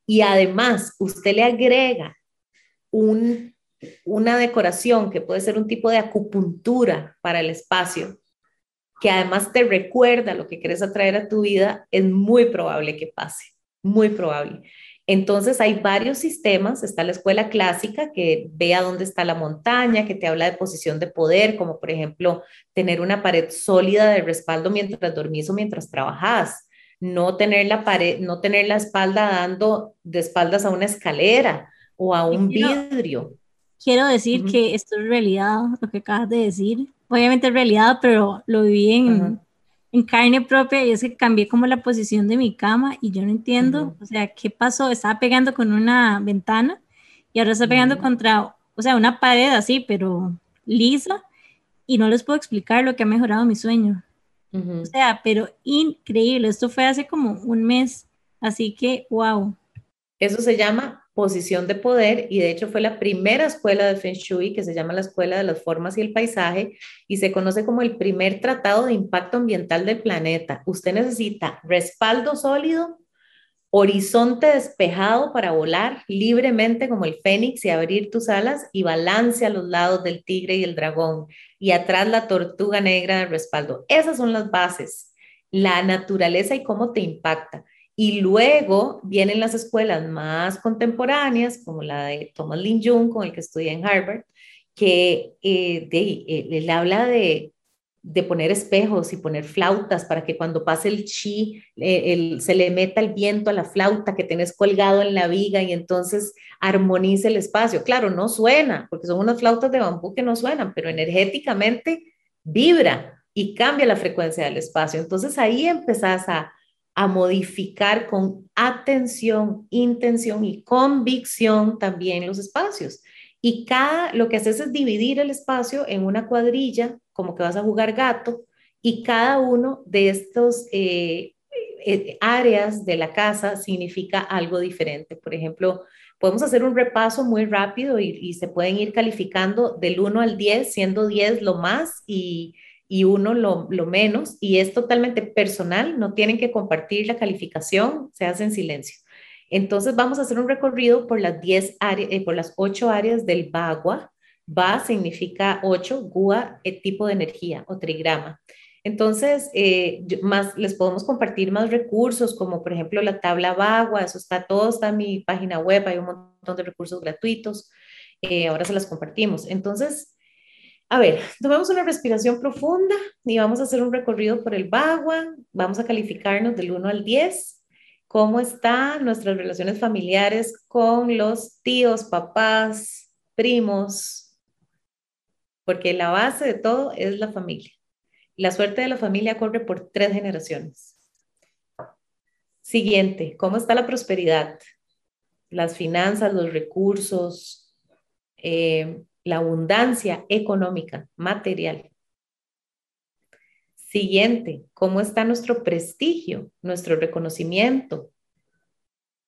S3: y además usted le agrega un una decoración que puede ser un tipo de acupuntura para el espacio, que además te recuerda lo que quieres atraer a tu vida, es muy probable que pase, muy probable. Entonces hay varios sistemas, está la escuela clásica que vea dónde está la montaña, que te habla de posición de poder, como por ejemplo tener una pared sólida de respaldo mientras dormís o mientras trabajas, no tener la pared, no tener la espalda dando de espaldas a una escalera o a un vidrio.
S1: Quiero decir que esto es realidad, lo que acabas de decir. Obviamente es realidad, pero lo viví en, en, carne propia y es que cambié como la posición de mi cama y yo no entiendo, o sea, ¿qué pasó? Estaba pegando con una ventana y ahora está pegando contra, o sea, una pared así, pero lisa y no les puedo explicar lo que ha mejorado mi sueño. O sea, pero increíble, esto fue hace como un mes, así que, wow.
S3: Eso se llama posición de poder y de hecho fue la primera escuela de Feng Shui que se llama la Escuela de las Formas y el Paisaje y se conoce como el primer tratado de impacto ambiental del planeta. Usted necesita respaldo sólido, horizonte despejado para volar libremente como el fénix y abrir tus alas y balance a los lados del tigre y el dragón y atrás la tortuga negra de respaldo. Esas son las bases la naturaleza y cómo te impacta. Y luego vienen las escuelas más contemporáneas, como la de Thomas Lin Jung, con el que estudié en Harvard, que eh, él habla de, de, poner espejos y poner flautas para que cuando pase el chi eh, se le meta el viento a la flauta que tenés colgado en la viga y entonces armonice el espacio. Claro, no suena, porque son unas flautas de bambú que no suenan, pero energéticamente vibra y cambia la frecuencia del espacio. Entonces ahí empezás a a modificar con atención, intención y convicción también los espacios. Y cada, lo que haces es dividir el espacio en una cuadrilla, como que vas a jugar gato, y cada uno de estos eh, eh, áreas de la casa significa algo diferente. Por ejemplo, podemos hacer un repaso muy rápido y, se pueden ir calificando del 1 al 10, siendo 10 lo más y y uno lo, menos, y es totalmente personal, no tienen que compartir la calificación, se hace en silencio. Entonces vamos a hacer un recorrido por las 10 áreas, eh, por las 8 áreas del Bagua. Ba significa 8, Gua, el tipo de energía o trigrama. Entonces, eh, más, les podemos compartir más recursos, como por ejemplo la tabla Bagua, eso está todo, está en mi página web, hay un montón de recursos gratuitos, eh, ahora se las compartimos. Entonces, a ver, tomamos una respiración profunda y vamos a hacer un recorrido por el Bagua. Vamos a calificarnos del 1 al 10. ¿Cómo están nuestras relaciones familiares con los tíos, papás, primos? Porque la base de todo es la familia. La suerte de la familia corre por tres generaciones. Siguiente, ¿cómo está la prosperidad? Las finanzas, los recursos, eh, la abundancia económica, material. Siguiente, ¿cómo está nuestro prestigio, nuestro reconocimiento?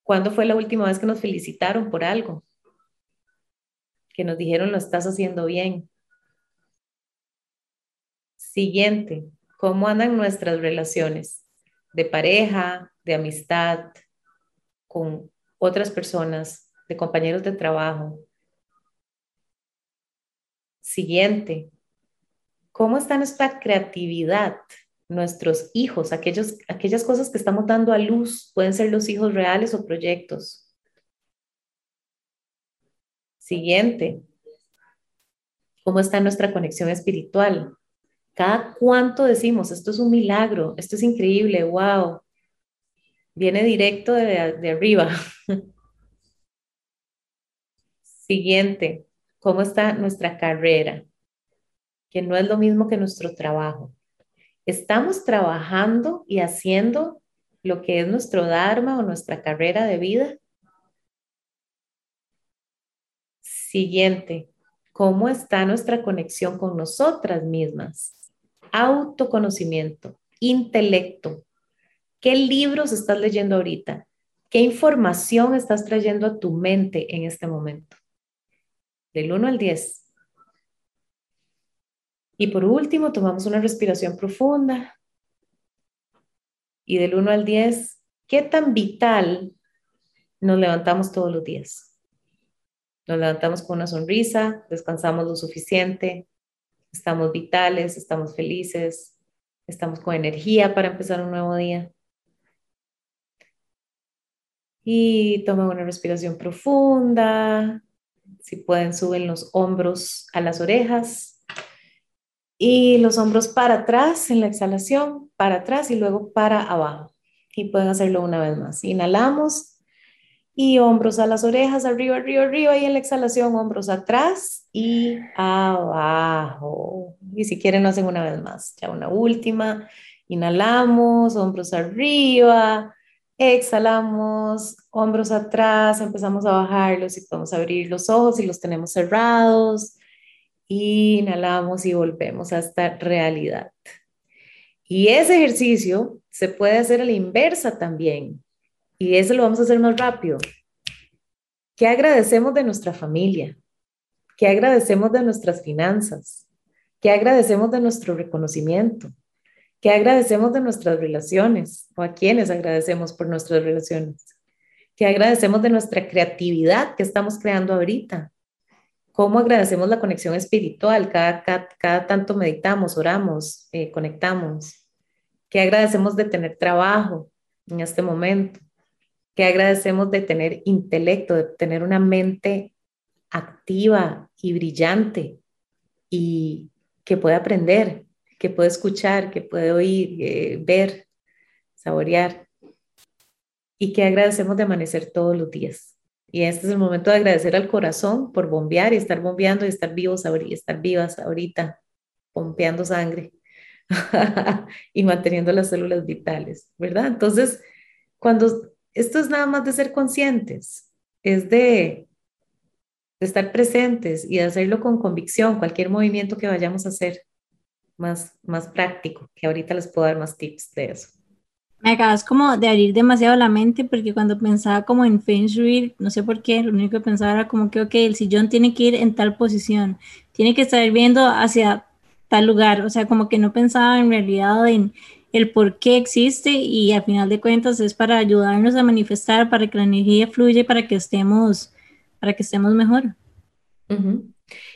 S3: ¿Cuándo fue la última vez que nos felicitaron por algo? Que nos dijeron lo estás haciendo bien. Siguiente, ¿cómo andan nuestras relaciones de pareja, de amistad, con otras personas, de compañeros de trabajo, Siguiente, ¿cómo está nuestra creatividad? Nuestros hijos, aquellos, aquellas cosas que estamos dando a luz, pueden ser los hijos reales o proyectos. Siguiente, ¿cómo está nuestra conexión espiritual? Cada cuánto decimos, esto es un milagro, esto es increíble, wow, viene directo de, de arriba. Siguiente, cómo está nuestra carrera, que no es lo mismo que nuestro trabajo. Estamos trabajando y haciendo lo que es nuestro Dharma o nuestra carrera de vida. Siguiente, ¿cómo está nuestra conexión con nosotras mismas? Autoconocimiento, intelecto. ¿Qué libros estás leyendo ahorita? ¿Qué información estás trayendo a tu mente en este momento? Del 1 al 10. Y por último, tomamos una respiración profunda. Y del 1 al 10, ¿qué tan vital nos levantamos todos los días? Nos levantamos con una sonrisa, descansamos lo suficiente, estamos vitales, estamos felices, estamos con energía para empezar un nuevo día. Y toma una respiración profunda. Si pueden, suben los hombros a las orejas y los hombros para atrás en la exhalación, para atrás y luego para abajo. Y pueden hacerlo una vez más. Inhalamos y hombros a las orejas, arriba, arriba, arriba y en la exhalación hombros atrás y abajo. Y si quieren, lo hacen una vez más. Ya una última. Inhalamos, hombros arriba, Exhalamos, hombros atrás, empezamos a bajarlos y podemos abrir los ojos y los tenemos cerrados. Inhalamos y volvemos a esta realidad. Y ese ejercicio se puede hacer a la inversa también. Y eso lo vamos a hacer más rápido. ¿Qué agradecemos de nuestra familia? ¿Qué agradecemos de nuestras finanzas? ¿Qué agradecemos de nuestro reconocimiento? ¿Qué agradecemos de nuestras relaciones? ¿O a quiénes agradecemos por nuestras relaciones? ¿Qué agradecemos de nuestra creatividad que estamos creando ahorita? ¿Cómo agradecemos la conexión espiritual? Cada, cada, tanto meditamos, oramos, eh, conectamos. ¿Qué agradecemos de tener trabajo en este momento? ¿Qué agradecemos de tener intelecto, de tener una mente activa y brillante y que puede aprender, que puede escuchar, que puede oír, ver, saborear? ¿Y qué agradecemos de amanecer todos los días? Y este es el momento de agradecer al corazón por bombear y estar bombeando y estar vivos y estar vivas ahorita, bombeando sangre y manteniendo las células vitales, ¿verdad? Entonces, cuando esto es nada más de ser conscientes, es de, de estar presentes y de hacerlo con convicción, cualquier movimiento que vayamos a hacer más, más práctico, que ahorita les puedo dar más tips de eso.
S1: Me acabas como de abrir demasiado la mente porque cuando pensaba como en Feng Shui, no sé por qué, lo único que pensaba era como que, ok, el sillón tiene que ir en tal posición, tiene que estar viendo hacia tal lugar, o sea, como que no pensaba en realidad en el por qué existe y al final de cuentas es para ayudarnos a manifestar, para que la energía fluya, para que estemos, para que estemos mejor.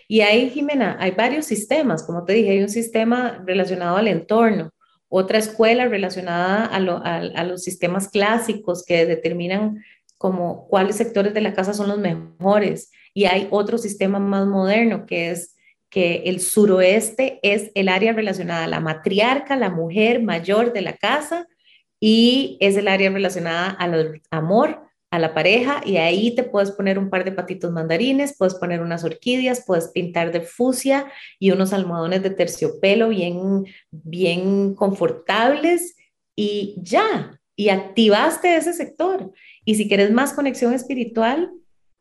S3: Y ahí, Jimena, hay varios sistemas, como te dije, hay un sistema relacionado al entorno, otra escuela relacionada a, los sistemas clásicos que determinan como cuáles sectores de la casa son los mejores. Y hay otro sistema más moderno que es que el suroeste es el área relacionada a la matriarca, la mujer mayor de la casa, y es el área relacionada al amor, a la pareja y ahí te puedes poner un par de patitos mandarines, puedes poner unas orquídeas, puedes pintar de fusia y unos almohadones de terciopelo bien, bien confortables y ya, y activaste ese sector. Y si quieres más conexión espiritual,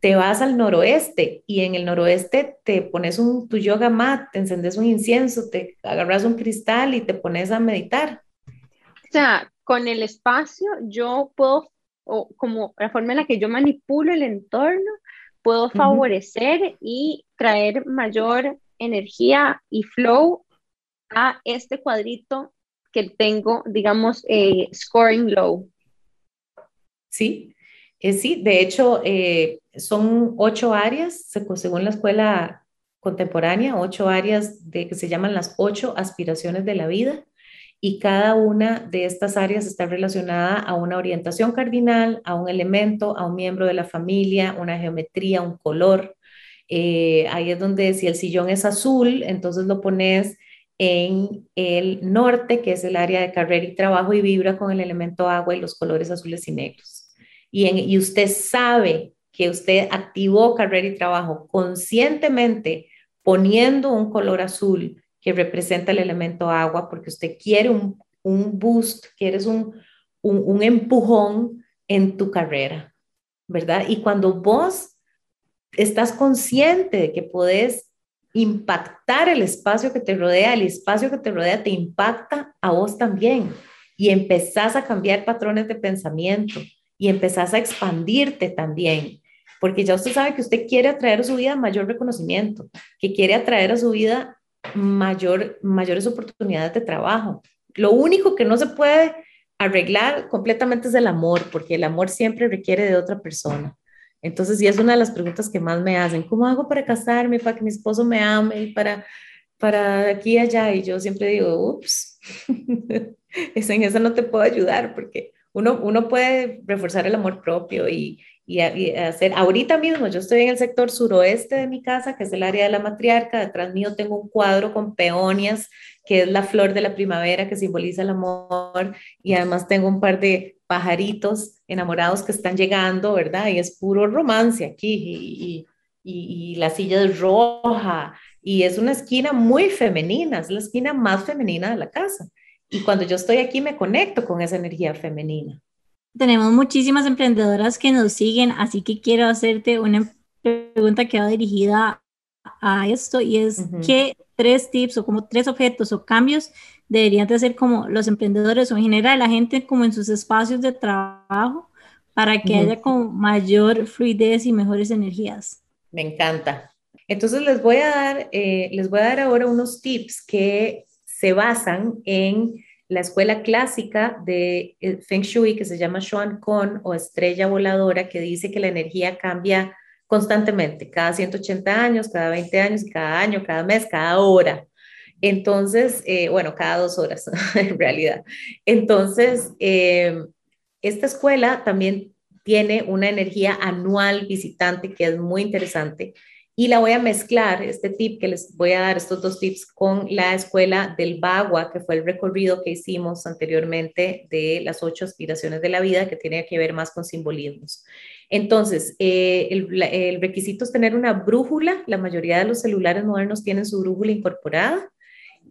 S3: te vas al noroeste y en el noroeste te pones un, tu yoga mat, te encendes un incienso, te agarras un cristal y te pones a meditar.
S2: O sea, con el espacio yo puedo o como la forma en la que yo manipulo el entorno, puedo favorecer y traer mayor energía y flow a este cuadrito que tengo, digamos, eh, scoring low.
S3: Sí, eh, sí, de hecho, eh, son ocho áreas, según la escuela contemporánea, ocho áreas de, que se llaman las ocho aspiraciones de la vida y cada una de estas áreas está relacionada a una orientación cardinal, a un elemento, a un miembro de la familia, una geometría, un color. Eh, ahí es donde si el sillón es azul, entonces lo pones en el norte, que es el área de carrera y trabajo, y vibra con el elemento agua y los colores azules y negros. Y, y usted sabe que usted activó carrera y trabajo conscientemente poniendo un color azul que representa el elemento agua, porque usted quiere un, un boost, quieres un, un, un empujón en tu carrera, ¿verdad? Y cuando vos estás consciente de que podés impactar el espacio que te rodea, el espacio que te rodea te impacta a vos también y empezás a cambiar patrones de pensamiento y empezás a expandirte también, porque ya usted sabe que usted quiere atraer a su vida mayor reconocimiento, que quiere atraer a su vida mayor, mayores oportunidades de trabajo. Lo único que no se puede arreglar completamente es el amor, porque el amor siempre requiere de otra persona. Entonces, y es una de las preguntas que más me hacen, ¿cómo hago para casarme, para que mi esposo me ame y para, para aquí y allá? Y yo siempre digo, ups, en eso no te puedo ayudar, porque uno, uno puede reforzar el amor propio y, y, hacer, ahorita mismo yo estoy en el sector suroeste de mi casa, que es el área de la matriarca, detrás mío tengo un cuadro con peonias, que es la flor de la primavera que simboliza el amor, y además tengo un par de pajaritos enamorados que están llegando, ¿verdad? Y es puro romance aquí, y, y, y la silla es roja, y es una esquina muy femenina, es la esquina más femenina de la casa. Y cuando yo estoy aquí me conecto con esa energía femenina.
S1: Tenemos muchísimas emprendedoras que nos siguen, así que quiero hacerte una pregunta que va dirigida a esto y es qué tres tips o como tres objetos o cambios deberían de hacer como los emprendedores o en general la gente como en sus espacios de trabajo para que haya como mayor fluidez y mejores energías.
S3: Me encanta. Entonces les voy a dar, eh, les voy a dar ahora unos tips que se basan en la escuela clásica de eh, Feng Shui que se llama Xuan Con o estrella voladora que dice que la energía cambia constantemente, cada 180 años, cada 20 años, cada año, cada mes, cada hora. Entonces, eh, bueno, cada dos horas en realidad. Entonces, eh, esta escuela también tiene una energía anual visitante que es muy interesante y la voy a mezclar, este tip que les voy a dar, estos dos tips, con la escuela del Bagua, que fue el recorrido que hicimos anteriormente de las ocho aspiraciones de la vida, que tiene que ver más con simbolismos. Entonces, eh, el, requisito es tener una brújula. La mayoría de los celulares modernos tienen su brújula incorporada.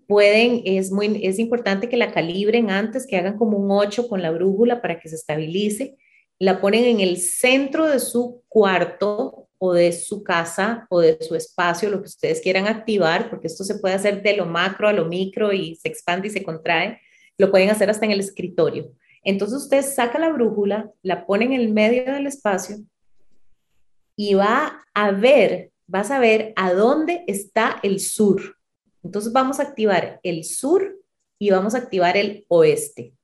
S3: Pueden, es, muy, es importante que la calibren antes, que hagan como un 8 con la brújula para que se estabilice. La ponen en el centro de su cuarto o de su casa o de su espacio, lo que ustedes quieran activar, porque esto se puede hacer de lo macro a lo micro y se expande y se contrae. Lo pueden hacer hasta en el escritorio. Entonces usted saca la brújula, la pone en el medio del espacio y va a ver, vas a ver a dónde está el sur. Entonces vamos a activar el sur y vamos a activar el oeste.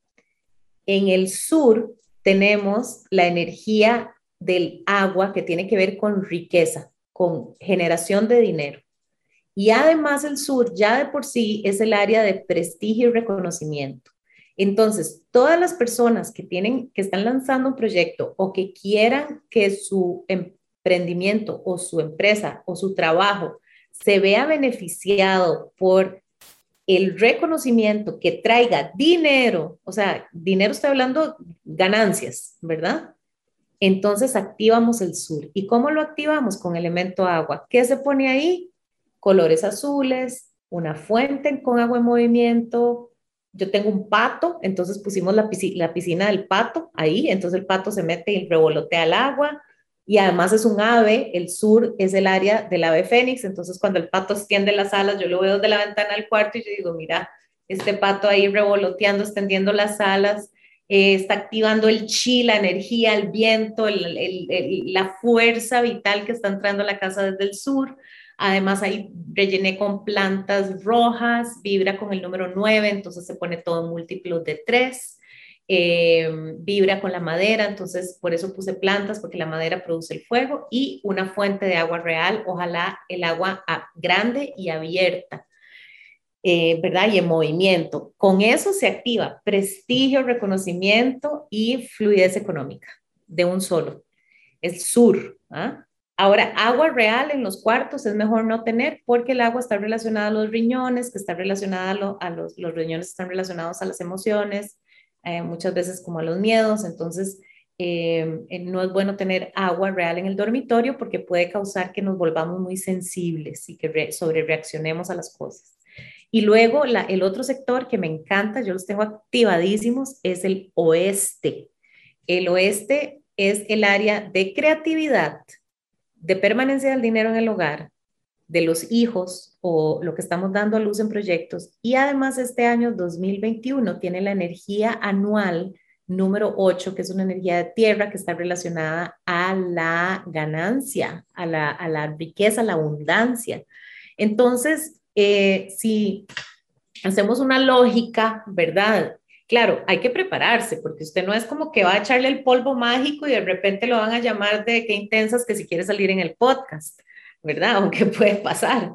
S3: En el sur tenemos la energía del agua que tiene que ver con riqueza, con generación de dinero. Y además el sur ya de por sí es el área de prestigio y reconocimiento. Entonces, todas las personas que tienen, que están lanzando un proyecto o que quieran que su emprendimiento o su empresa o su trabajo se vea beneficiado por el reconocimiento que traiga dinero, o sea, dinero estoy hablando ganancias, ¿verdad? Entonces activamos el sur. ¿Y cómo lo activamos? Con elemento agua. ¿Qué se pone ahí? Colores azules, una fuente con agua en movimiento, yo tengo un pato, entonces pusimos la, piscina, del pato ahí, entonces el pato se mete y revolotea el agua, y además es un ave, el sur es el área del ave fénix, entonces cuando el pato extiende las alas, yo lo veo desde la ventana del cuarto y yo digo, mira, este pato ahí revoloteando, extendiendo las alas, eh, está activando el chi, la energía, el viento, la fuerza vital que está entrando a la casa desde el sur. Además ahí rellené con plantas rojas, vibra con el número 9, entonces se pone todo en múltiplos de 3. Eh, vibra con la madera, entonces por eso puse plantas, porque la madera produce el fuego y una fuente de agua real, ojalá el agua grande y abierta, eh, ¿verdad? Y en movimiento. Con eso se activa prestigio, reconocimiento y fluidez económica de un solo. El sur, ¿ah? Ahora, agua real en los cuartos es mejor no tener porque el agua está relacionada a los riñones, que está relacionada a, los, los riñones están relacionados a las emociones, eh, muchas veces como a los miedos, entonces eh, eh, no es bueno tener agua real en el dormitorio porque puede causar que nos volvamos muy sensibles y que sobre reaccionemos a las cosas. Y luego la, el otro sector que me encanta, yo los tengo activadísimos, es el oeste. El oeste es el área de creatividad, de permanencia del dinero en el hogar, de los hijos o lo que estamos dando a luz en proyectos. Y además este año 2021 tiene la energía anual número 8, que es una energía de tierra que está relacionada a la ganancia, a la, riqueza, a la abundancia. Entonces, eh, si hacemos una lógica, ¿verdad? Claro, hay que prepararse porque usted no es como que va a echarle el polvo mágico y de repente lo van a llamar de qué intensas que si quiere salir en el podcast, ¿verdad? Aunque puede pasar.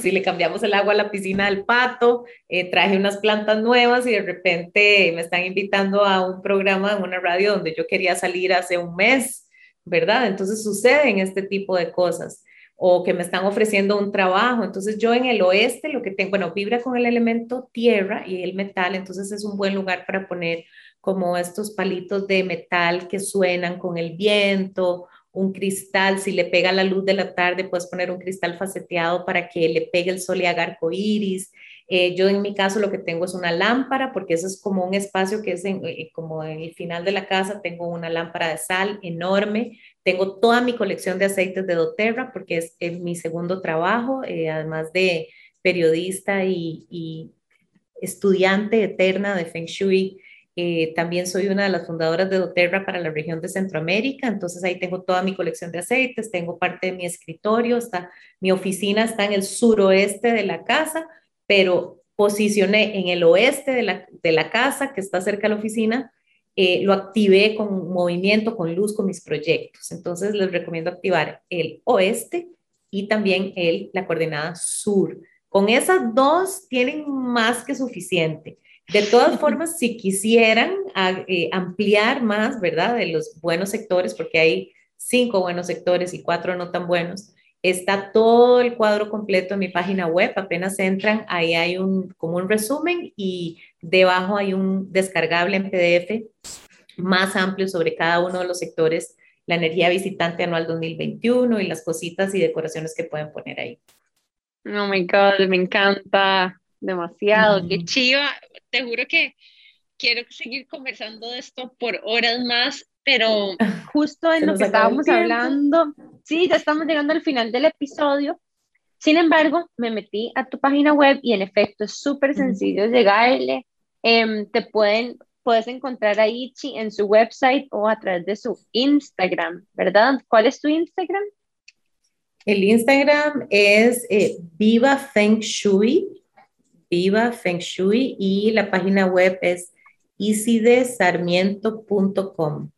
S3: Si le cambiamos el agua a la piscina del pato, eh, traje unas plantas nuevas y de repente me están invitando a un programa en una radio donde yo quería salir hace un mes, ¿verdad? Entonces suceden este tipo de cosas o que me están ofreciendo un trabajo. Entonces yo en el oeste lo que tengo, bueno, vibra con el elemento tierra y el metal, entonces es un buen lugar para poner como estos palitos de metal que suenan con el viento, un cristal, si le pega la luz de la tarde, puedes poner un cristal faceteado para que le pegue el sol y haga arco iris. Eh, yo en mi caso lo que tengo es una lámpara, porque eso es como un espacio que es eh, como en el final de la casa, tengo una lámpara de sal enorme tengo toda mi colección de aceites de doTERRA porque es, mi segundo trabajo, eh, además de periodista y, estudiante eterna de Feng Shui. Eh, también soy una de las fundadoras de doTERRA para la región de Centroamérica, entonces ahí tengo toda mi colección de aceites, tengo parte de mi escritorio, está, mi oficina está en el suroeste de la casa, pero posicioné en el oeste de la, de la casa, que está cerca de la oficina, eh, lo activé con movimiento, con luz, con mis proyectos. Entonces les recomiendo activar el oeste y también el, la coordenada sur Con esas dos tienen más que suficiente. De todas formas, si quisieran eh, ampliar más, ¿verdad? De los buenos sectores, porque hay cinco buenos sectores y cuatro no tan buenos, está todo el cuadro completo en mi página web. Apenas entran, ahí hay un, como un resumen y debajo hay un descargable en PDF más amplio sobre cada uno de los sectores, la energía visitante anual 2021 y las cositas y decoraciones que pueden poner ahí.
S2: Oh my God, me encanta demasiado, qué chiva. Te juro que quiero seguir conversando de esto por horas más, pero justo en lo que estábamos hablando, sí, ya estamos llegando al final del episodio. Sin embargo, me metí a tu página web y en efecto es súper sencillo llegarle. Em, te pueden, puedes encontrar a Ichi en su website o a través de su Instagram, ¿verdad? ¿Cuál es tu Instagram?
S3: El Instagram es eh, Viva Feng Shui, Viva Feng Shui, y la página web es isidesarmiento.com.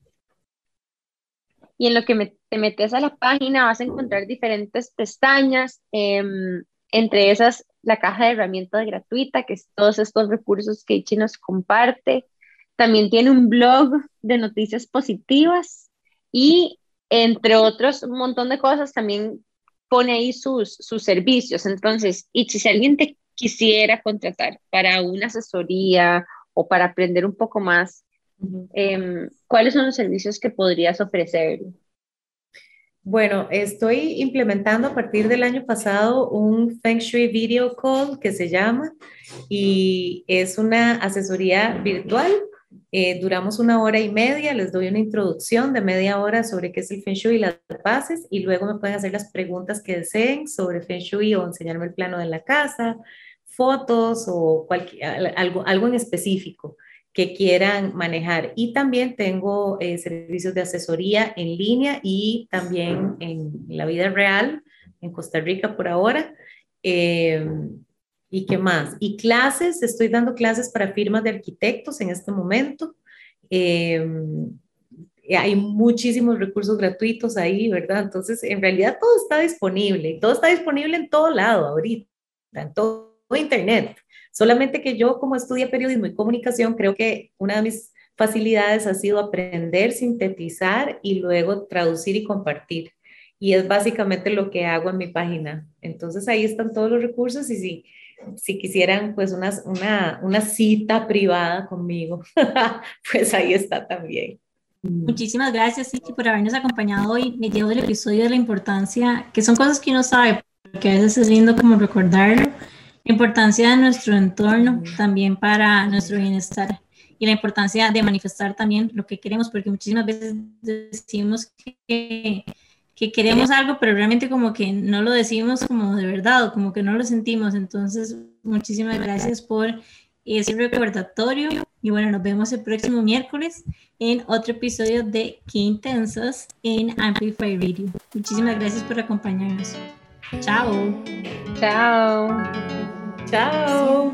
S2: Y en lo que te metes a la página vas a encontrar diferentes pestañas, em, entre esas la caja de herramientas gratuita, que es todos estos recursos que Ichi nos comparte. También tiene un blog de noticias positivas y entre otros un montón de cosas también pone ahí sus, sus servicios. Entonces, Ichi, si alguien te quisiera contratar para una asesoría o para aprender un poco más, em, ¿cuáles son los servicios que podrías ofrecer?
S3: Bueno, estoy implementando a partir del año pasado un Feng Shui Video Call que se llama y es una asesoría virtual. Eh, duramos una hora y media, les doy una introducción de media hora sobre qué es el Feng Shui y las bases y luego me pueden hacer las preguntas que deseen sobre Feng Shui o enseñarme el plano de la casa, fotos o algo, algo en específico que quieran manejar. Y también tengo eh, servicios de asesoría en línea y también en la vida real, en Costa Rica por ahora. Em, ¿Y qué más? Y clases, estoy dando clases para firmas de arquitectos en este momento. Em, hay muchísimos recursos gratuitos ahí, ¿verdad? Entonces, en realidad todo está disponible, todo está disponible en todo lado ahorita, en todo Internet. Solamente que yo como estudia periodismo y comunicación, creo que una de mis facilidades ha sido aprender, sintetizar y luego traducir y compartir. Y es básicamente lo que hago en mi página. Entonces ahí están todos los recursos y si, si quisieran pues una, una, una cita privada conmigo, pues ahí está también.
S1: Muchísimas gracias, Ichi, por habernos acompañado hoy. Me llevo el episodio de la importancia, que son cosas que uno sabe, porque a veces es lindo como recordarlo, importancia de nuestro entorno también para nuestro bienestar y la importancia de manifestar también lo que queremos, porque muchísimas veces decimos que, que queremos algo, pero realmente como que no lo decimos como de verdad o como que no lo sentimos. Entonces, muchísimas gracias por ese recordatorio y bueno, nos vemos el próximo miércoles en otro episodio de Qué Intensas en Amplify Radio. Muchísimas gracias por acompañarnos. Chao.
S2: Chao.
S3: Tchau!